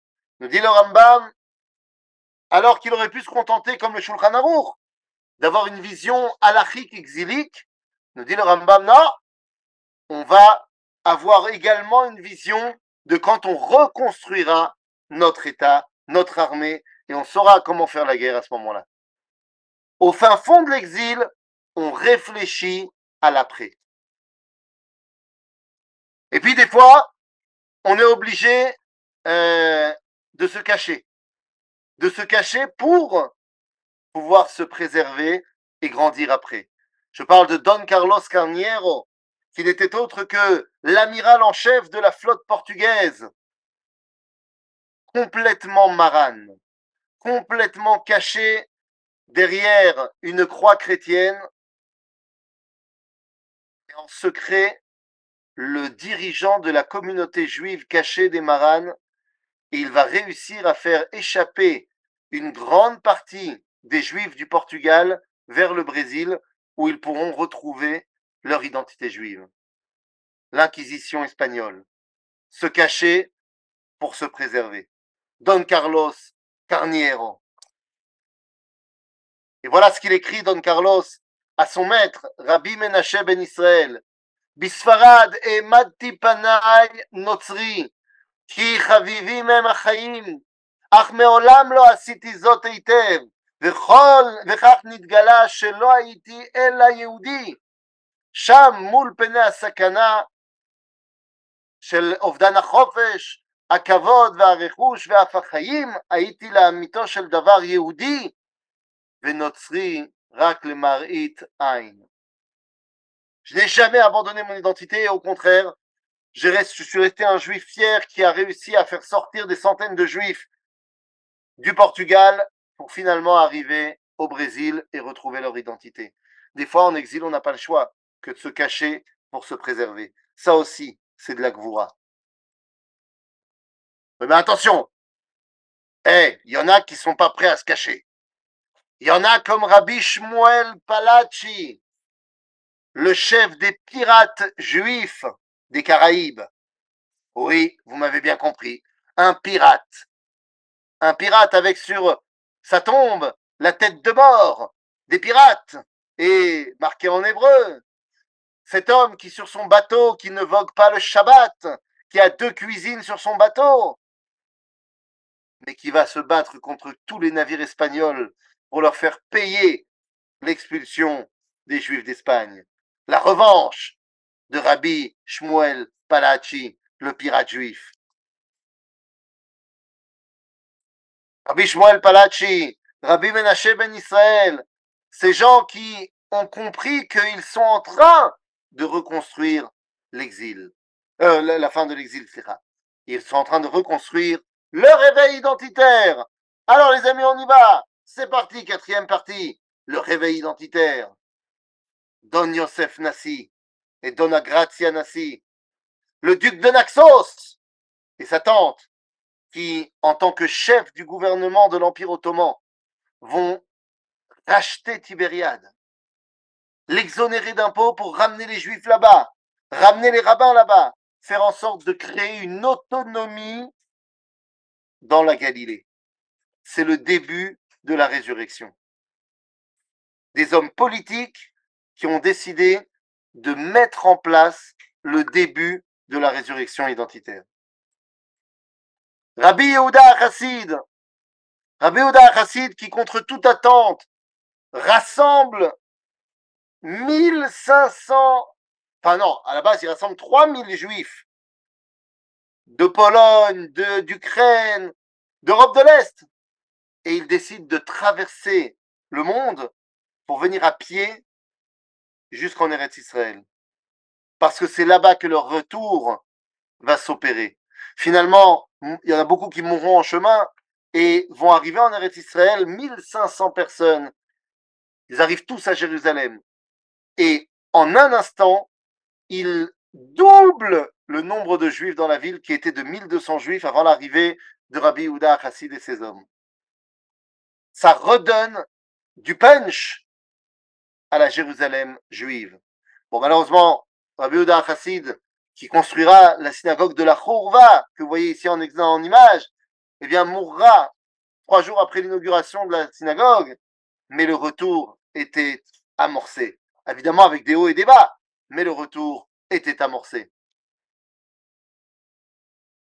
Nous dit le Rambam, alors qu'il aurait pu se contenter, comme le Shulchan Aruch, d'avoir une vision halachique exilique, nous dit le Rambam, non, on va avoir également une vision de quand on reconstruira notre État, notre armée, et on saura comment faire la guerre à ce moment-là. Au fin fond de l'exil, on réfléchit à l'après. Et puis des fois, on est obligé euh, de se cacher, de se cacher pour pouvoir se préserver et grandir après. Je parle de Don Carlos Carniero, qui n'était autre que l'amiral en chef de la flotte portugaise, complètement marane, complètement caché derrière une croix chrétienne, et en secret, le dirigeant de la communauté juive cachée des Maranes, et il va réussir à faire échapper une grande partie des Juifs du Portugal vers le Brésil, où ils pourront retrouver leur identité juive. L'Inquisition espagnole. Se cacher pour se préserver. Don Carlos Carniero. Et voilà ce qu'il écrit, Don Carlos, à son maître, Rabbi Menachem ben Israël. Bisfarad et Mati Panaï Notzri. כי חביבים הם החיים, אך מעולם לא עשיתי זאת היטב, וכל, וכך נתגלה שלא הייתי אלא יהודי, שם מול פני הסכנה של אובדן החופש, הכבוד והרכוש ואף החיים, הייתי לאמיתו של דבר יהודי, rak le marit ein. Je n'ai jamais abandonné mon identité, au contraire, je, suis resté un juif fier qui a réussi à faire sortir des centaines de juifs du Portugal pour finalement arriver au Brésil et retrouver leur identité. Des fois, en exil, on n'a pas le choix que de se cacher pour se préserver. Ça aussi, c'est de la gvoura. Mais attention, eh, il y en a qui sont pas prêts à se cacher. Il y en a comme Rabbi Shmuel Palachi, le chef des pirates juifs des Caraïbes. Oui, vous m'avez bien compris, un pirate. Un pirate avec sur sa tombe la tête de mort des pirates et marqué en hébreu. Cet homme qui sur son bateau, qui ne vogue pas le Shabbat, qui a deux cuisines sur son bateau, mais qui va se battre contre tous les navires espagnols pour leur faire payer l'expulsion des Juifs d'Espagne. La revanche de Rabbi Shmuel Palachi, le pirate juif. Rabbi Shmuel Palachi, Rabbi Menashe Ben Israël, ces gens qui ont compris qu'ils sont en train de reconstruire l'exil, euh, la, fin de l'exil. Ils sont en train de reconstruire leur réveil identitaire. Alors les amis, on y va. C'est parti, quatrième partie, le réveil identitaire. Don Yosef Nassi et Donna Grazia Nassi, le duc de Naxos et sa tante, qui, en tant que chef du gouvernement de l'Empire ottoman, vont racheter Tibériade, l'exonérer d'impôts pour ramener les juifs là-bas, ramener les rabbins là-bas, faire en sorte de créer une autonomie dans la Galilée. C'est le début de la résurrection. Des hommes politiques qui ont décidé de mettre en place le début de la résurrection identitaire. Rabbi Yehuda Chassid, Rabbi Yehuda Chassid qui contre toute attente rassemble 1500, enfin non, à la base il rassemble 3000 juifs de Pologne, d'Ukraine, d'Europe de l'Est. Et il décide de traverser le monde pour venir à pied jusqu'en Eretz Israël. Parce que c'est là-bas que leur retour va s'opérer. Finalement, il y en a beaucoup qui mourront en chemin et vont arriver en Eretz Israël 1500 personnes. Ils arrivent tous à Jérusalem. Et en un instant, ils doublent le nombre de juifs dans la ville qui était de 1200 juifs avant l'arrivée de Rabbi Houda Chassid et ses hommes. Ça redonne du punch à la Jérusalem juive. Bon, malheureusement, Rabbi Yehuda Chassid, qui construira la synagogue de la Chourva, que vous voyez ici en, en image, eh bien, mourra trois jours après l'inauguration de la synagogue, mais le retour était amorcé. Évidemment avec des hauts et des bas, mais le retour était amorcé.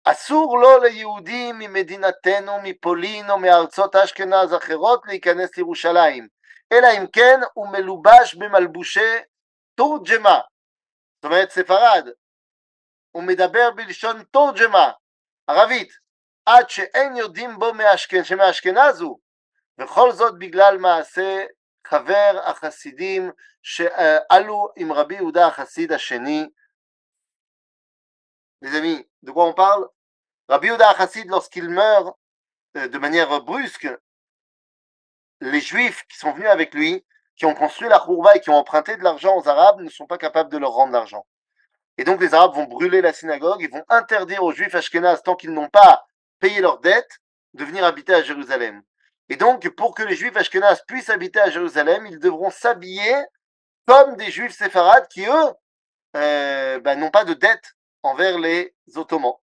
אסור לו ליהודים ממדינתנו, מפולין או מארצות אשכנז אחרות להיכנס לירושלים. אלא אם כן הוא מלובש במלבושי תורג'מה, זאת אומרת ספרד, הוא מדבר בלשון תורג'מה, ערבית, עד שאין יודעים בו מאשכנ... שמאשכנז הוא, וכל זאת בגלל מעשה חבר החסידים שעלו עם רבי יהודה החסיד השני. Les amis, de quoi on parle Rabbi Yehuda Chassid, lorsqu'il meurt de manière brusque, les Juifs qui sont venus avec lui, qui ont construit la Khourba et qui ont emprunté de l'argent aux Arabes, ne sont pas capables de leur rendre l'argent. Et donc les Arabes vont brûler la synagogue, ils vont interdire aux Juifs ashkénazes, tant qu'ils n'ont pas payé leurs dettes, de venir habiter à Jérusalem. Et donc, pour que les Juifs ashkénazes puissent habiter à Jérusalem, ils devront s'habiller comme des Juifs séfarades qui, eux, euh, bah, n'ont pas de dette envers les Ottomans.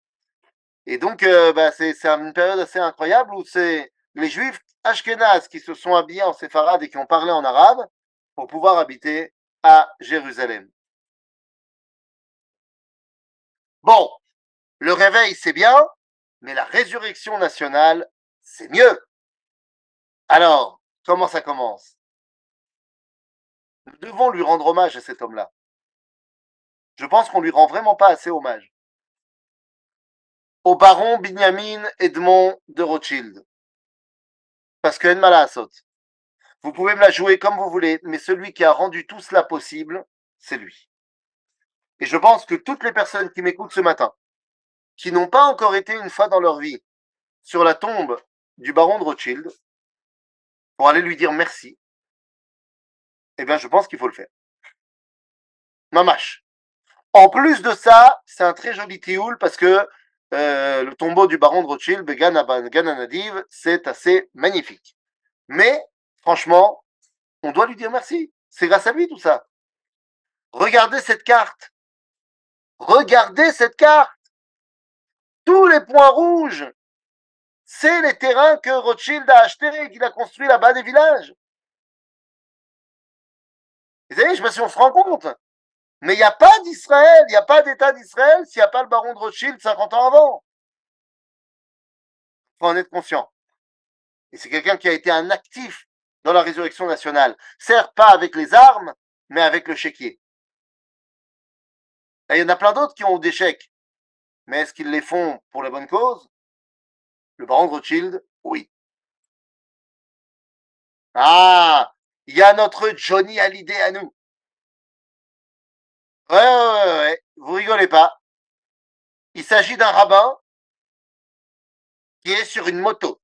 Et donc, euh, bah, c'est une période assez incroyable où c'est les Juifs Ashkenaz qui se sont habillés en séfarade et qui ont parlé en arabe pour pouvoir habiter à Jérusalem. Bon, le réveil c'est bien, mais la résurrection nationale c'est mieux. Alors, comment ça commence? Nous devons lui rendre hommage à cet homme-là. Je pense qu'on lui rend vraiment pas assez hommage. Au baron Benjamin Edmond de Rothschild parce que Enmala saute. Vous pouvez me la jouer comme vous voulez, mais celui qui a rendu tout cela possible, c'est lui. Et je pense que toutes les personnes qui m'écoutent ce matin, qui n'ont pas encore été une fois dans leur vie sur la tombe du baron de Rothschild, pour aller lui dire merci, eh bien, je pense qu'il faut le faire. Mamache. En plus de ça, c'est un très joli tioul parce que euh, le tombeau du baron de Rothschild, Gananadiv, c'est assez magnifique. Mais, franchement, on doit lui dire merci. C'est grâce à lui tout ça. Regardez cette carte. Regardez cette carte. Tous les points rouges, c'est les terrains que Rothschild a achetés et qu'il a construits là-bas des villages. Vous savez, je sais pas si on se rend compte. Mais il n'y a pas d'Israël, il n'y a pas d'État d'Israël s'il n'y a pas le baron de Rothschild 50 ans avant. Il faut en être conscient. Et c'est quelqu'un qui a été un actif dans la résurrection nationale. Certes, pas avec les armes, mais avec le chéquier. il y en a plein d'autres qui ont des chèques. Mais est-ce qu'ils les font pour la bonne cause? Le baron de Rothschild, oui. Ah, il y a notre Johnny Hallyday à nous. Ouais, ouais, ouais, vous rigolez pas. Il s'agit d'un rabbin qui est sur une moto.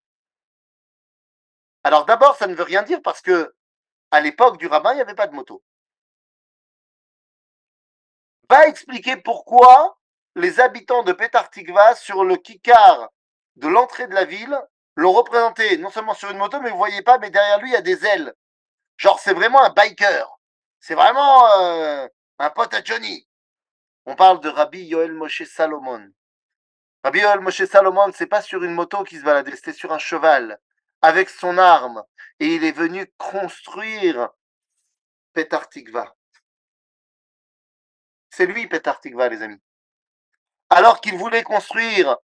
Alors d'abord, ça ne veut rien dire parce que à l'époque du rabbin, il n'y avait pas de moto. Va expliquer pourquoi les habitants de Petar Tikva sur le kikar de l'entrée de la ville l'ont représenté non seulement sur une moto, mais vous voyez pas, mais derrière lui il y a des ailes. Genre c'est vraiment un biker. C'est vraiment euh, un pote Johnny. On parle de Rabbi Yoel Moshe Salomon. Rabbi Yoel Moshe Salomon, c'est pas sur une moto qui se baladait, c'était sur un cheval, avec son arme. Et il est venu construire Petar Tikva. C'est lui Petar Tikva, les amis. Alors qu'il voulait construire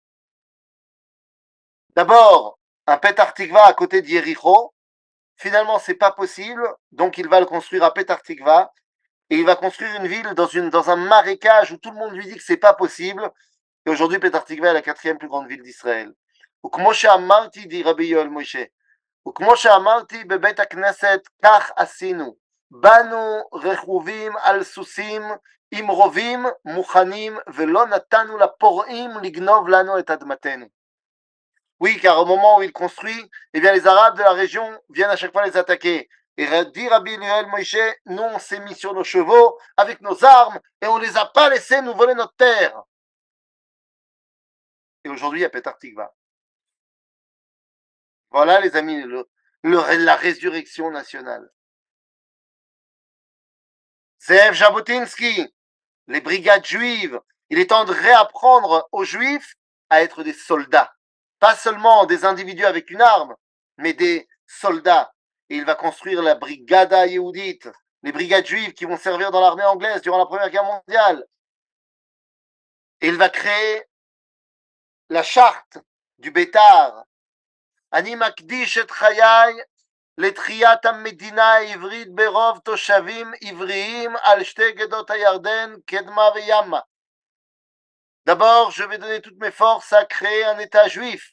d'abord un Petar Tikva à côté d'Yericho, finalement c'est pas possible, donc il va le construire à Petar Tikva et il va construire une ville dans, un marécage où tout le monde lui dit que c'est pas possible. Et aujourd'hui, Petah Tikva est la quatrième plus grande ville d'Israël. Ou comme Amarti, dit Rabbi Yoel Moshe. Ou comme Amarti, Bebet Knesset, Kach Asinu. Banu Rechuvim al Susim, Imrovim, Mouchanim, Velo Natanu la Porim, Lignov Lano et Admatenu. Oui, car au moment où il construit, eh bien, les Arabes de la région viennent à chaque fois les attaquer. Et dit Rabbi Noël Moïse, nous on s'est mis sur nos chevaux avec nos armes et on ne les a pas laissés nous voler notre terre. Et aujourd'hui, il y a Petar Tikva. Voilà les amis, la résurrection nationale. Zev Jabotinsky, les brigades juives, il est temps de réapprendre aux juifs à être des soldats. Pas seulement des individus avec une arme, mais des soldats et il va construire la Brigada Yehudit, les brigades juives qui vont servir dans l'armée anglaise durant la Première Guerre mondiale. Et il va créer la charte du Bétar. Ani makdish et chayai לתחיית המדינה העברית ברוב תושבים עבריים על שתי גדות הירדן, קדמה וימה. D'abord, je vais donner toutes mes forces à créer un État juif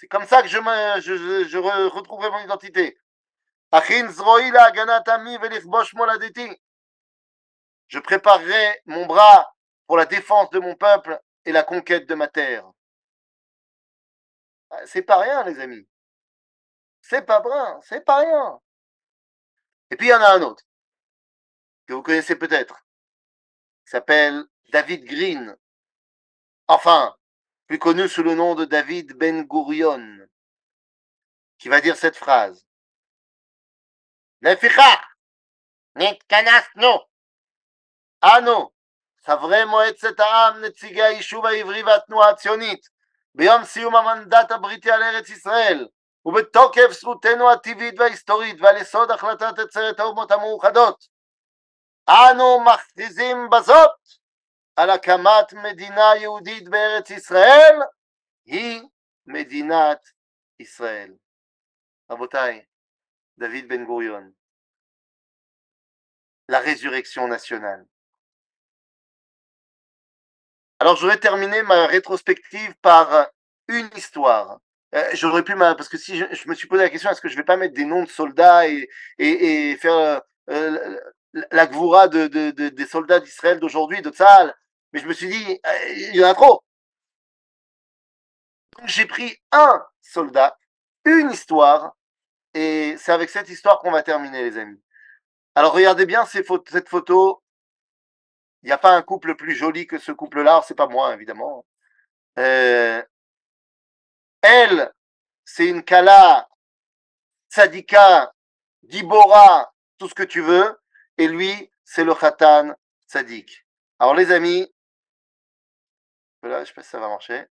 c'est comme ça que je, me, je, je retrouverai mon identité. Je préparerai mon bras pour la défense de mon peuple et la conquête de ma terre. Ah, c'est pas rien, les amis. C'est pas vrai, c'est pas rien. Et puis il y en a un autre que vous connaissez peut-être. Il s'appelle David Green. Enfin, plus connu sous le nom de David Ben Gurion, qui va dire cette phrase. נתכנסנו, אנו, חברי מועצת העם, נציגי היישוב העברי והתנועה הציונית, ביום סיום המנדט הבריטי על ארץ ישראל, ובתוקף זכותנו הטבעית וההיסטורית ועל יסוד החלטת עצרת האומות המאוחדות אנו מכריזים בזאת על הקמת מדינה יהודית בארץ ישראל היא מדינת ישראל. רבותיי, דוד בן גוריון, la résurrection nationale. Alors je voudrais terminer ma rétrospective par une histoire. Euh, J'aurais pu, parce que si je, je, me suis posé la question, est-ce que je vais pas mettre des noms de soldats et, et, et faire euh, la gvoura de, de, de, des soldats d'Israël d'aujourd'hui, de Tzahal mais je me suis dit, euh, il y en a trop. J'ai pris un soldat, une histoire, et c'est avec cette histoire qu'on va terminer, les amis. Alors regardez bien cette photo. Il n'y a pas un couple plus joli que ce couple-là. C'est pas moi, évidemment. Euh, elle, c'est une Kala, Tzadika, Gibora, tout ce que tu veux. Et lui, c'est le Khatan Tzadik. Alors les amis, voilà, je sais pas si ça va marcher.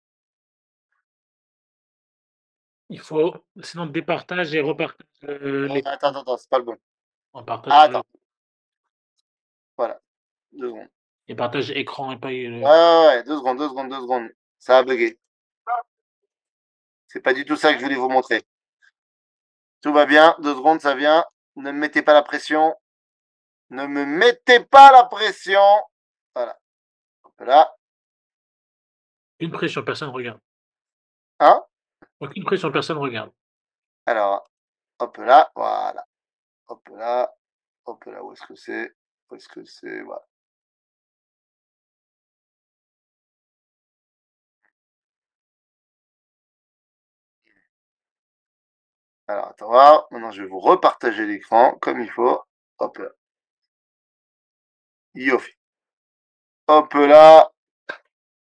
Il faut, sinon départage et repartage. Euh, les... Attends, attends, attends, c'est pas le bon. On partage. Ah, attends. Voilà, deux secondes. Et partage écran et pas. euh, Ouais, ouais, ouais, deux secondes, deux secondes, deux secondes. Ça a bugué. C'est pas du tout ça que je voulais vous montrer. Tout va bien, deux secondes, ça vient. Ne me mettez pas la pression. Ne me mettez pas la pression. Voilà. Là. Une pression, personne regarde. Hein Aucune pression, personne regarde. Alors, hop là, voilà. Hop là, hop là, où est-ce que c'est? Où est-ce que c'est? Voilà. Alors, attends, voir. maintenant je vais vous repartager l'écran comme il faut. Hop là. Yofi. Hop là.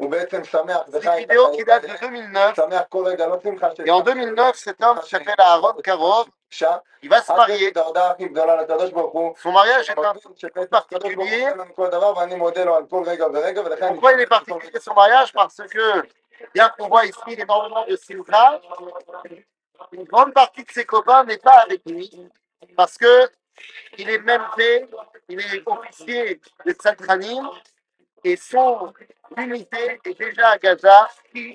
שהכל זה מהקדוש ברוך הוא, הוא בעצם שמח C'est וחי une את vidéo qui החיים date de האלה, 2009. שמח כל רגע, לא שמחה של... Et en 2009, cet homme qui s'appelle Aaron Karov, אישה. il va se עד marier. את ההודעה הכי גדולה לקדוש ברוך הוא, Son mariage est un מבין שבעצם peu הקדוש ברוך הוא particulier. נותן לנו כל דבר ואני מודה לו על כל רגע ורגע ולכן... אני- Pourquoi il est particulier son mariage Parce que, bien qu'on voit ici énormément de Simcha, une grande partie de ses copains n'est pas avec lui. Parce que il est même fait, il est officier de Tsatranim et son unité est déjà à Gaza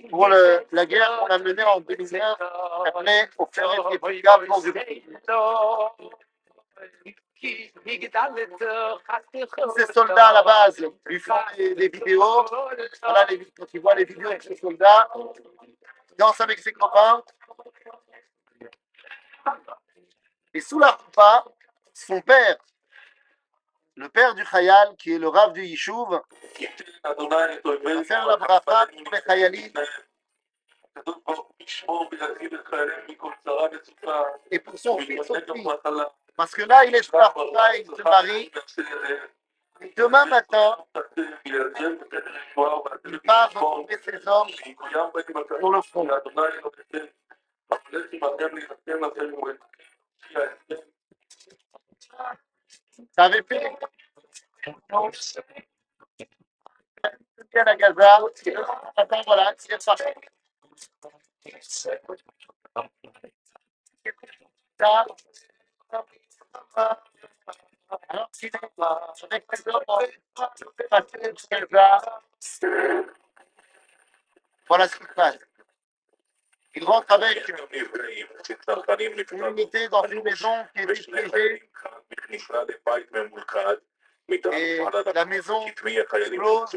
pour la guerre qu'on a menée en 2009 après au Ferret du Tous ces soldats à la base lui font des, des vidéos. Voilà, quand tu vois les vidéos de ces soldats, il danse avec ses copains. Et sous la roupa, son père, le père du Khayal, qui est le Rav du Yishuv, va faire la bracha pour les Khayalim et pour son fils aussi. Parce que là, il est roupa, il se marie. Et demain matin, il va retrouver ses hommes sur le front. Avait fait bien à Gaza. Attends, voilà, c'est ça. Ça. Alors, sinon, avec les hommes, passer de Gaza. Voilà ce qui se passe. Il rentre avec une unité dans une maison qui est piégée et la maison explose.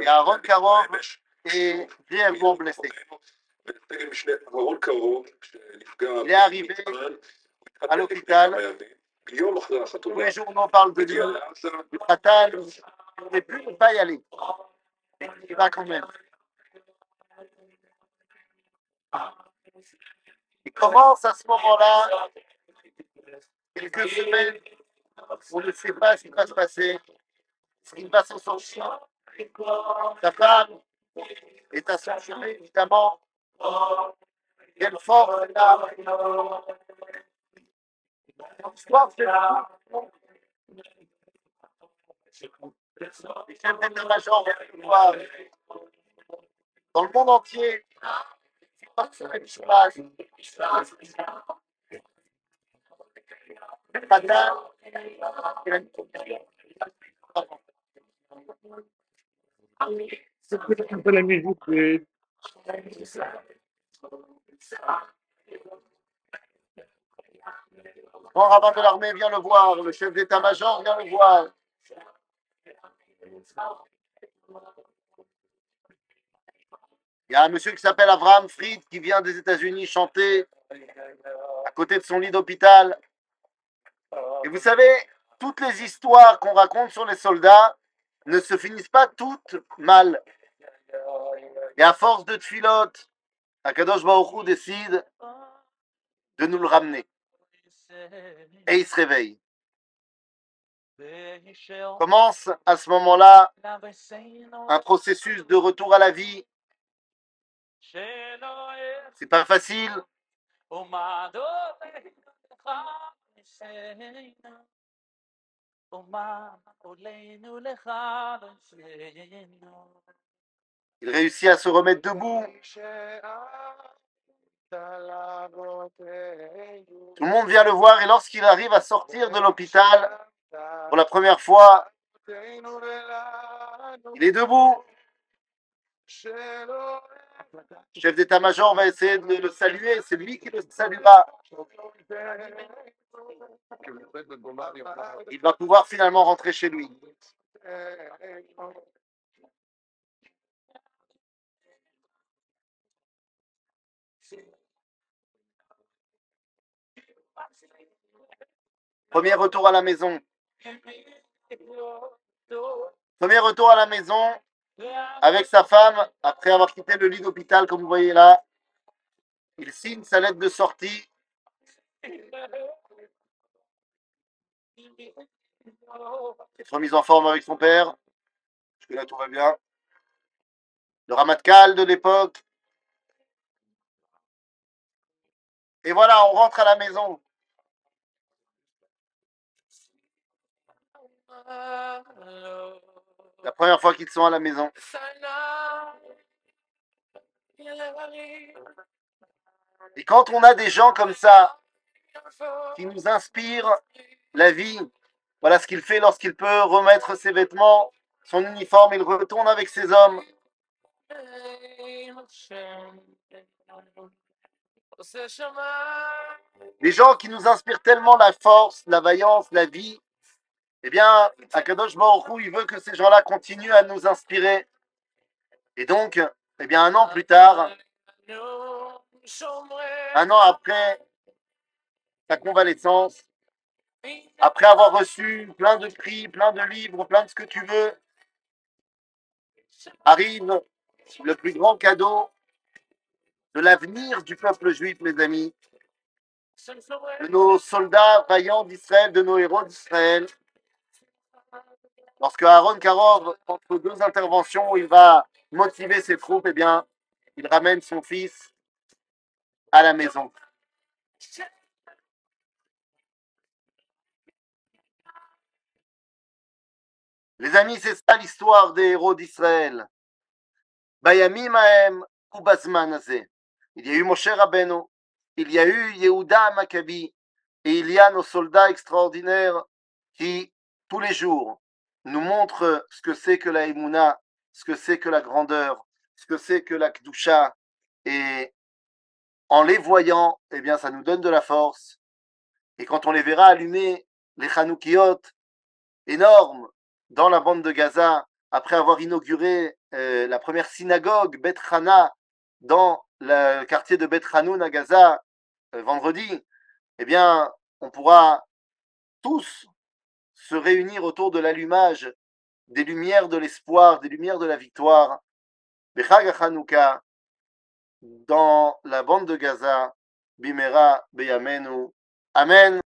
Et Aaron Karov est grièvement blessé. Il Tous les journaux parlent de lui, du Khatan. Il n'aurait pu ne pas y aller. Il va quand même. Il commence à ce moment-là, quelques semaines, on ne sait pas ce qui va se passer, ce qui va s'en sortir. Sa femme est à son chemin, évidemment. Quelle force elle a. L'histoire, c'est dans le monde entier. C'est ce qui se passe. Madame, C'est la musique grand rabbin de l'armée vient le voir, le chef d'état-major vient le voir. Il y a un monsieur qui s'appelle Abraham Fried qui vient des États-Unis chanter à côté de son lit d'hôpital. Et vous savez, toutes les histoires qu'on raconte sur les soldats ne se finissent pas toutes mal. Et à force de tfilote, Akadosh Baruch décide de nous le ramener. Et il se réveille. Commence à ce moment-là un processus de retour à la vie. C'est pas facile. Il réussit à se remettre debout. Tout le monde vient le voir et lorsqu'il arrive à sortir de l'hôpital pour la première fois, il est debout. Le chef d'état-major va essayer de le saluer, c'est lui qui le saluera. Il va pouvoir finalement rentrer chez lui. Premier retour à la maison. Premier retour à la maison avec sa femme après avoir quitté le lit d'hôpital, comme vous voyez là. Il signe sa lettre de sortie. Il est remis en forme avec son père. Jusque là, tout va bien. Le Ramatkal de l'époque. Et voilà, on rentre à la maison. La première fois qu'ils sont à la maison. Et quand on a des gens comme ça qui nous inspirent la vie, voilà ce qu'il fait lorsqu'il peut remettre ses vêtements, son uniforme, il retourne avec ses hommes. Les gens qui nous inspirent tellement la force, la vaillance, la vie, eh bien, Akadosh Baruch il veut que ces gens-là continuent à nous inspirer. Et donc, eh bien, un an plus tard, un an après sa convalescence, après avoir reçu plein de prix, plein de livres, plein de ce que tu veux, arrive le plus grand cadeau de l'avenir du peuple juif, mes amis, de nos soldats vaillants d'Israël, de nos héros d'Israël. Lorsque Aaron Karov, entre deux interventions, il va motiver ses troupes, eh bien, il ramène son fils à la maison. Les amis, c'est ça l'histoire des héros d'Israël. Il y a eu Moshe Rabbeinu, il y a eu Yehuda Maccabi, et il y a nos soldats extraordinaires qui, tous les jours, nous montrent ce que c'est que la Emouna, ce que c'est que la grandeur, ce que c'est que la Kdusha, et en les voyant, eh bien, ça nous donne de la force. Et quand on les verra allumer les Hanoukiot énormes dans la bande de Gaza, après avoir inauguré euh, la première synagogue, Bet Hana, dans le quartier de Bet Hanoun à Gaza, euh, vendredi, eh bien, on pourra tous se réunir autour de l'allumage des lumières de l'espoir, des lumières de la victoire. Bechag Hanouka, dans la bande de Gaza, Bimera Beyamenu. Amen.